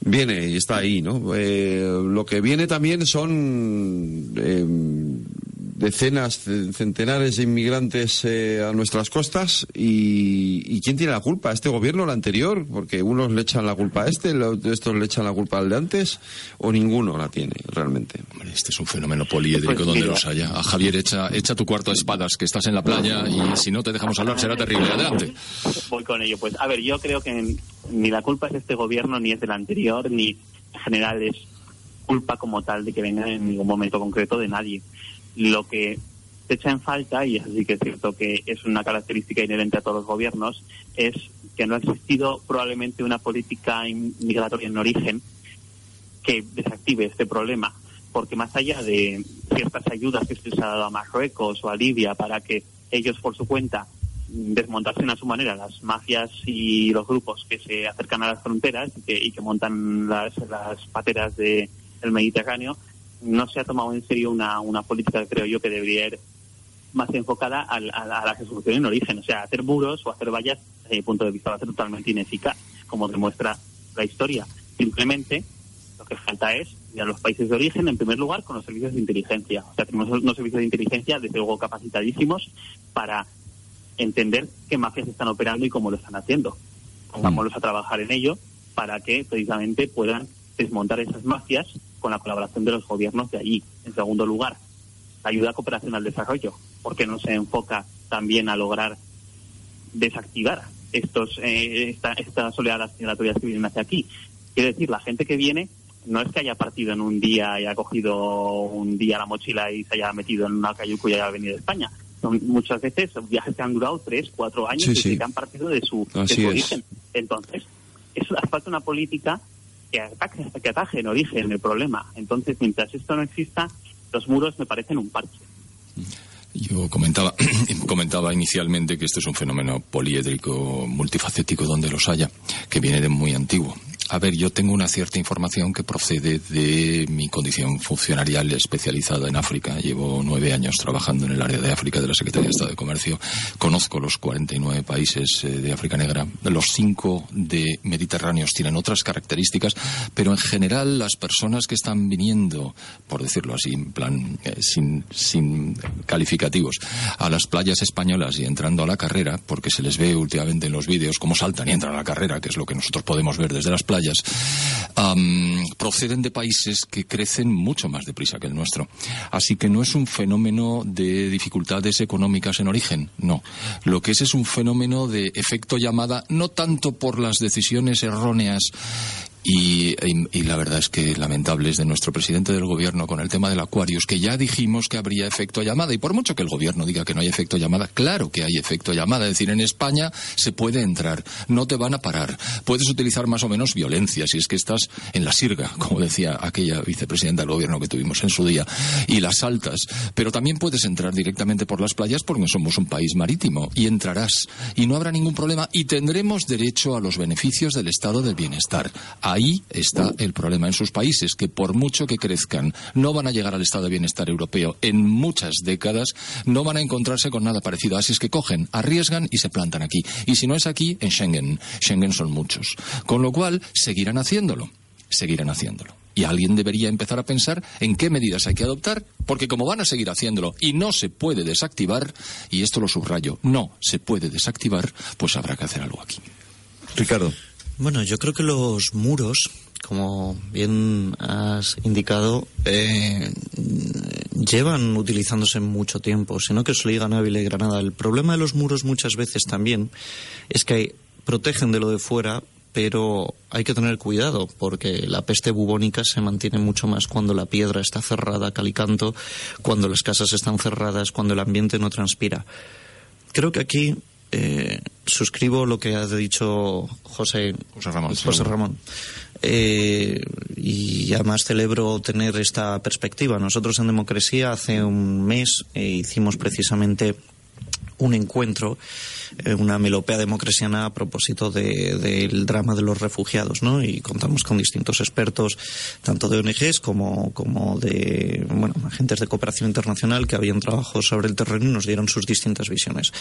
viene y está ahí, ¿no? Eh, lo que viene también son eh, decenas, ce- centenares de inmigrantes eh, a nuestras costas y, y ¿quién tiene la culpa? ¿Este gobierno o el anterior? Porque unos le echan la culpa a este, lo- estos le echan la culpa al de antes o ninguno la tiene realmente. Este es un fenómeno poliédrico Pues donde mira. los haya. A Javier, echa, echa tu cuarto de espadas, que estás en la playa y si no te dejamos hablar será terrible. Adelante. Voy con ello. Pues, a ver, yo creo que ni la culpa es de este gobierno, ni es del anterior, ni en general es culpa como tal de que venga en ningún momento concreto de nadie. Lo que se echa en falta, y eso sí que es cierto que es una característica inherente a todos los gobiernos, es que no ha existido probablemente una política migratoria en origen que desactive este problema. Porque más allá de ciertas ayudas que se les ha dado a Marruecos o a Libia para que ellos por su cuenta desmontasen a su manera las mafias y los grupos que se acercan a las fronteras y que, montan las, las pateras de- del Mediterráneo, no se ha tomado en serio una, una política, creo yo, que debería ir más enfocada a, la- a la resolución en origen. O sea, hacer muros o hacer vallas, desde mi punto de vista, va a ser totalmente ineficaz, como demuestra la historia. Simplemente lo que falta es ir a los países de origen, en primer lugar, con los servicios de inteligencia. O sea, tenemos unos servicios de inteligencia, desde luego, capacitadísimos para entender qué mafias están operando y cómo lo están haciendo. Pongámoslos a trabajar en ello para que precisamente puedan desmontar esas mafias con la colaboración de los gobiernos de allí. En segundo lugar, la ayuda a cooperación al desarrollo, porque no se enfoca también a lograr desactivar estos eh, esta- estas oleadas migratorias que vienen hacia aquí. Quiere decir, la gente que viene no es que haya partido en un día y haya cogido un día la mochila y se haya metido en una cayuco y haya venido de España. Son muchas veces viajes que han durado tres, cuatro años Sí, y sí. que han partido de su, de su origen. Entonces, eso hace falta una política que ataque, que ataje en origen el problema. Entonces, mientras esto no exista, los muros me parecen un parche. Yo comentaba, <clears throat> comentaba inicialmente que este es un fenómeno poliédrico, multifacético, donde los haya, que viene de muy antiguo. A ver, yo tengo una cierta información que procede de mi condición funcionarial especializada en África. Llevo nueve años trabajando en el área de África de la Secretaría de Estado de Comercio. Conozco los 49 países eh, de África Negra. Los cinco de Mediterráneos tienen otras características, pero en general las personas que están viniendo, por decirlo así, en plan, eh, sin, sin calificativos, a las playas españolas y entrando a la carrera, porque se les ve últimamente en los vídeos cómo saltan y entran a la carrera, que es lo que nosotros podemos ver desde las playas, proceden de países que crecen mucho más deprisa que el nuestro. Así que no es un fenómeno de dificultades económicas en origen, no. Lo que es es un fenómeno de efecto llamada, no tanto por las decisiones erróneas y, la verdad es que lamentables de nuestro presidente del gobierno con el tema del Aquarius, que ya dijimos que habría efecto llamada. Y por mucho que el gobierno diga que no hay efecto llamada, claro que hay efecto llamada. Es decir, en España se puede entrar, no te van a parar. Puedes utilizar más o menos violencia si es que estás en la sirga, como decía aquella vicepresidenta del gobierno que tuvimos en su día, y las saltas. Pero también puedes entrar directamente por las playas porque somos un país marítimo y entrarás y no habrá ningún problema y tendremos derecho a los beneficios del estado del bienestar. Ahí está el problema en sus países, que por mucho que crezcan, no van a llegar al estado de bienestar europeo en muchas décadas, no van a encontrarse con nada parecido. Así es que cogen, arriesgan y se plantan aquí. Y si no es aquí, en Schengen. Schengen son muchos. Con lo cual, seguirán haciéndolo. Seguirán haciéndolo. Y alguien debería empezar a pensar en qué medidas hay que adoptar, porque como van a seguir haciéndolo y no se puede desactivar, y esto lo subrayo, no se puede desactivar, pues habrá que hacer algo aquí. Ricardo. Bueno, yo creo que los muros como bien has indicado, eh, llevan utilizándose mucho tiempo, sino que se lo y Granada. El problema de los muros muchas veces también es que protegen de lo de fuera, pero hay que tener cuidado porque la peste bubónica se mantiene mucho más cuando la piedra está cerrada, calicanto, cuando las casas están cerradas, cuando el ambiente no transpira. Creo que aquí eh, suscribo lo que ha dicho José, José Ramón. Eh, y además celebro tener esta perspectiva. Nosotros en Democracia hace un mes eh, hicimos precisamente un encuentro, eh, una melopea democrasiana a propósito del drama de los refugiados, ¿no? Y contamos con distintos expertos, tanto de ONGs como, como de, bueno, agentes de cooperación internacional que habían trabajado sobre el terreno y nos dieron sus distintas visiones.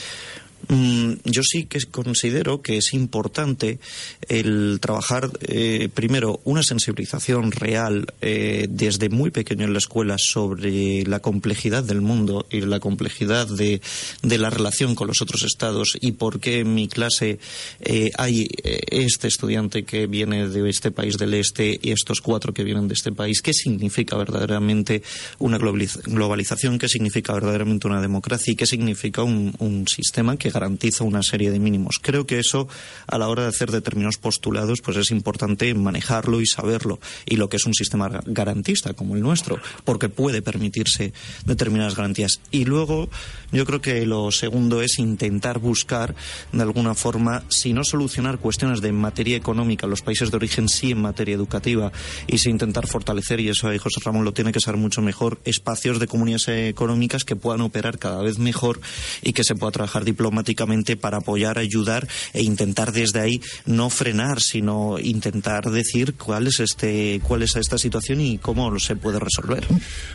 Mm, yo sí que considero que es importante el trabajar, eh, primero, una sensibilización real eh, desde muy pequeño en la escuela sobre la complejidad del mundo y la complejidad de, la relación con los otros estados y por qué en mi clase eh, hay este estudiante que viene de este país del este y estos cuatro que vienen de este país. ¿Qué significa verdaderamente una globalización? ¿Qué significa verdaderamente una democracia? ¿Y qué significa un sistema que garantiza una serie de mínimos. Creo que eso, a la hora de hacer determinados postulados, pues es importante manejarlo y saberlo. Y lo que es un sistema garantista como el nuestro, porque puede permitirse determinadas garantías. Y luego, yo creo que lo segundo es intentar buscar, de alguna forma, si no solucionar cuestiones de materia económica los países de origen, sí en materia educativa, y si intentar fortalecer, y eso ahí José Ramón lo tiene que saber mucho mejor, espacios de comunidades económicas que puedan operar cada vez mejor y que se pueda trabajar diplomáticamente para apoyar, ayudar e intentar desde ahí no frenar, sino intentar decir cuál es este cuál es esta situación y cómo se puede resolver.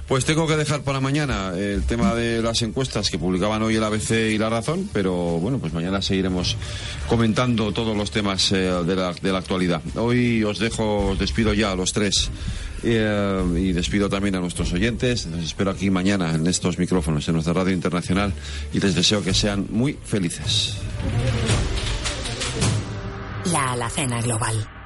Pues tengo que dejar para mañana el tema de las encuestas que publicaban hoy el ABC y La Razón, pero bueno, pues mañana seguiremos comentando todos los temas eh, de, la, de la actualidad. Hoy os dejo, os despido ya a los tres. Eh, y despido también a nuestros oyentes. Les espero aquí mañana en estos micrófonos en nuestra radio internacional y les deseo que sean muy felices. La Alacena Global.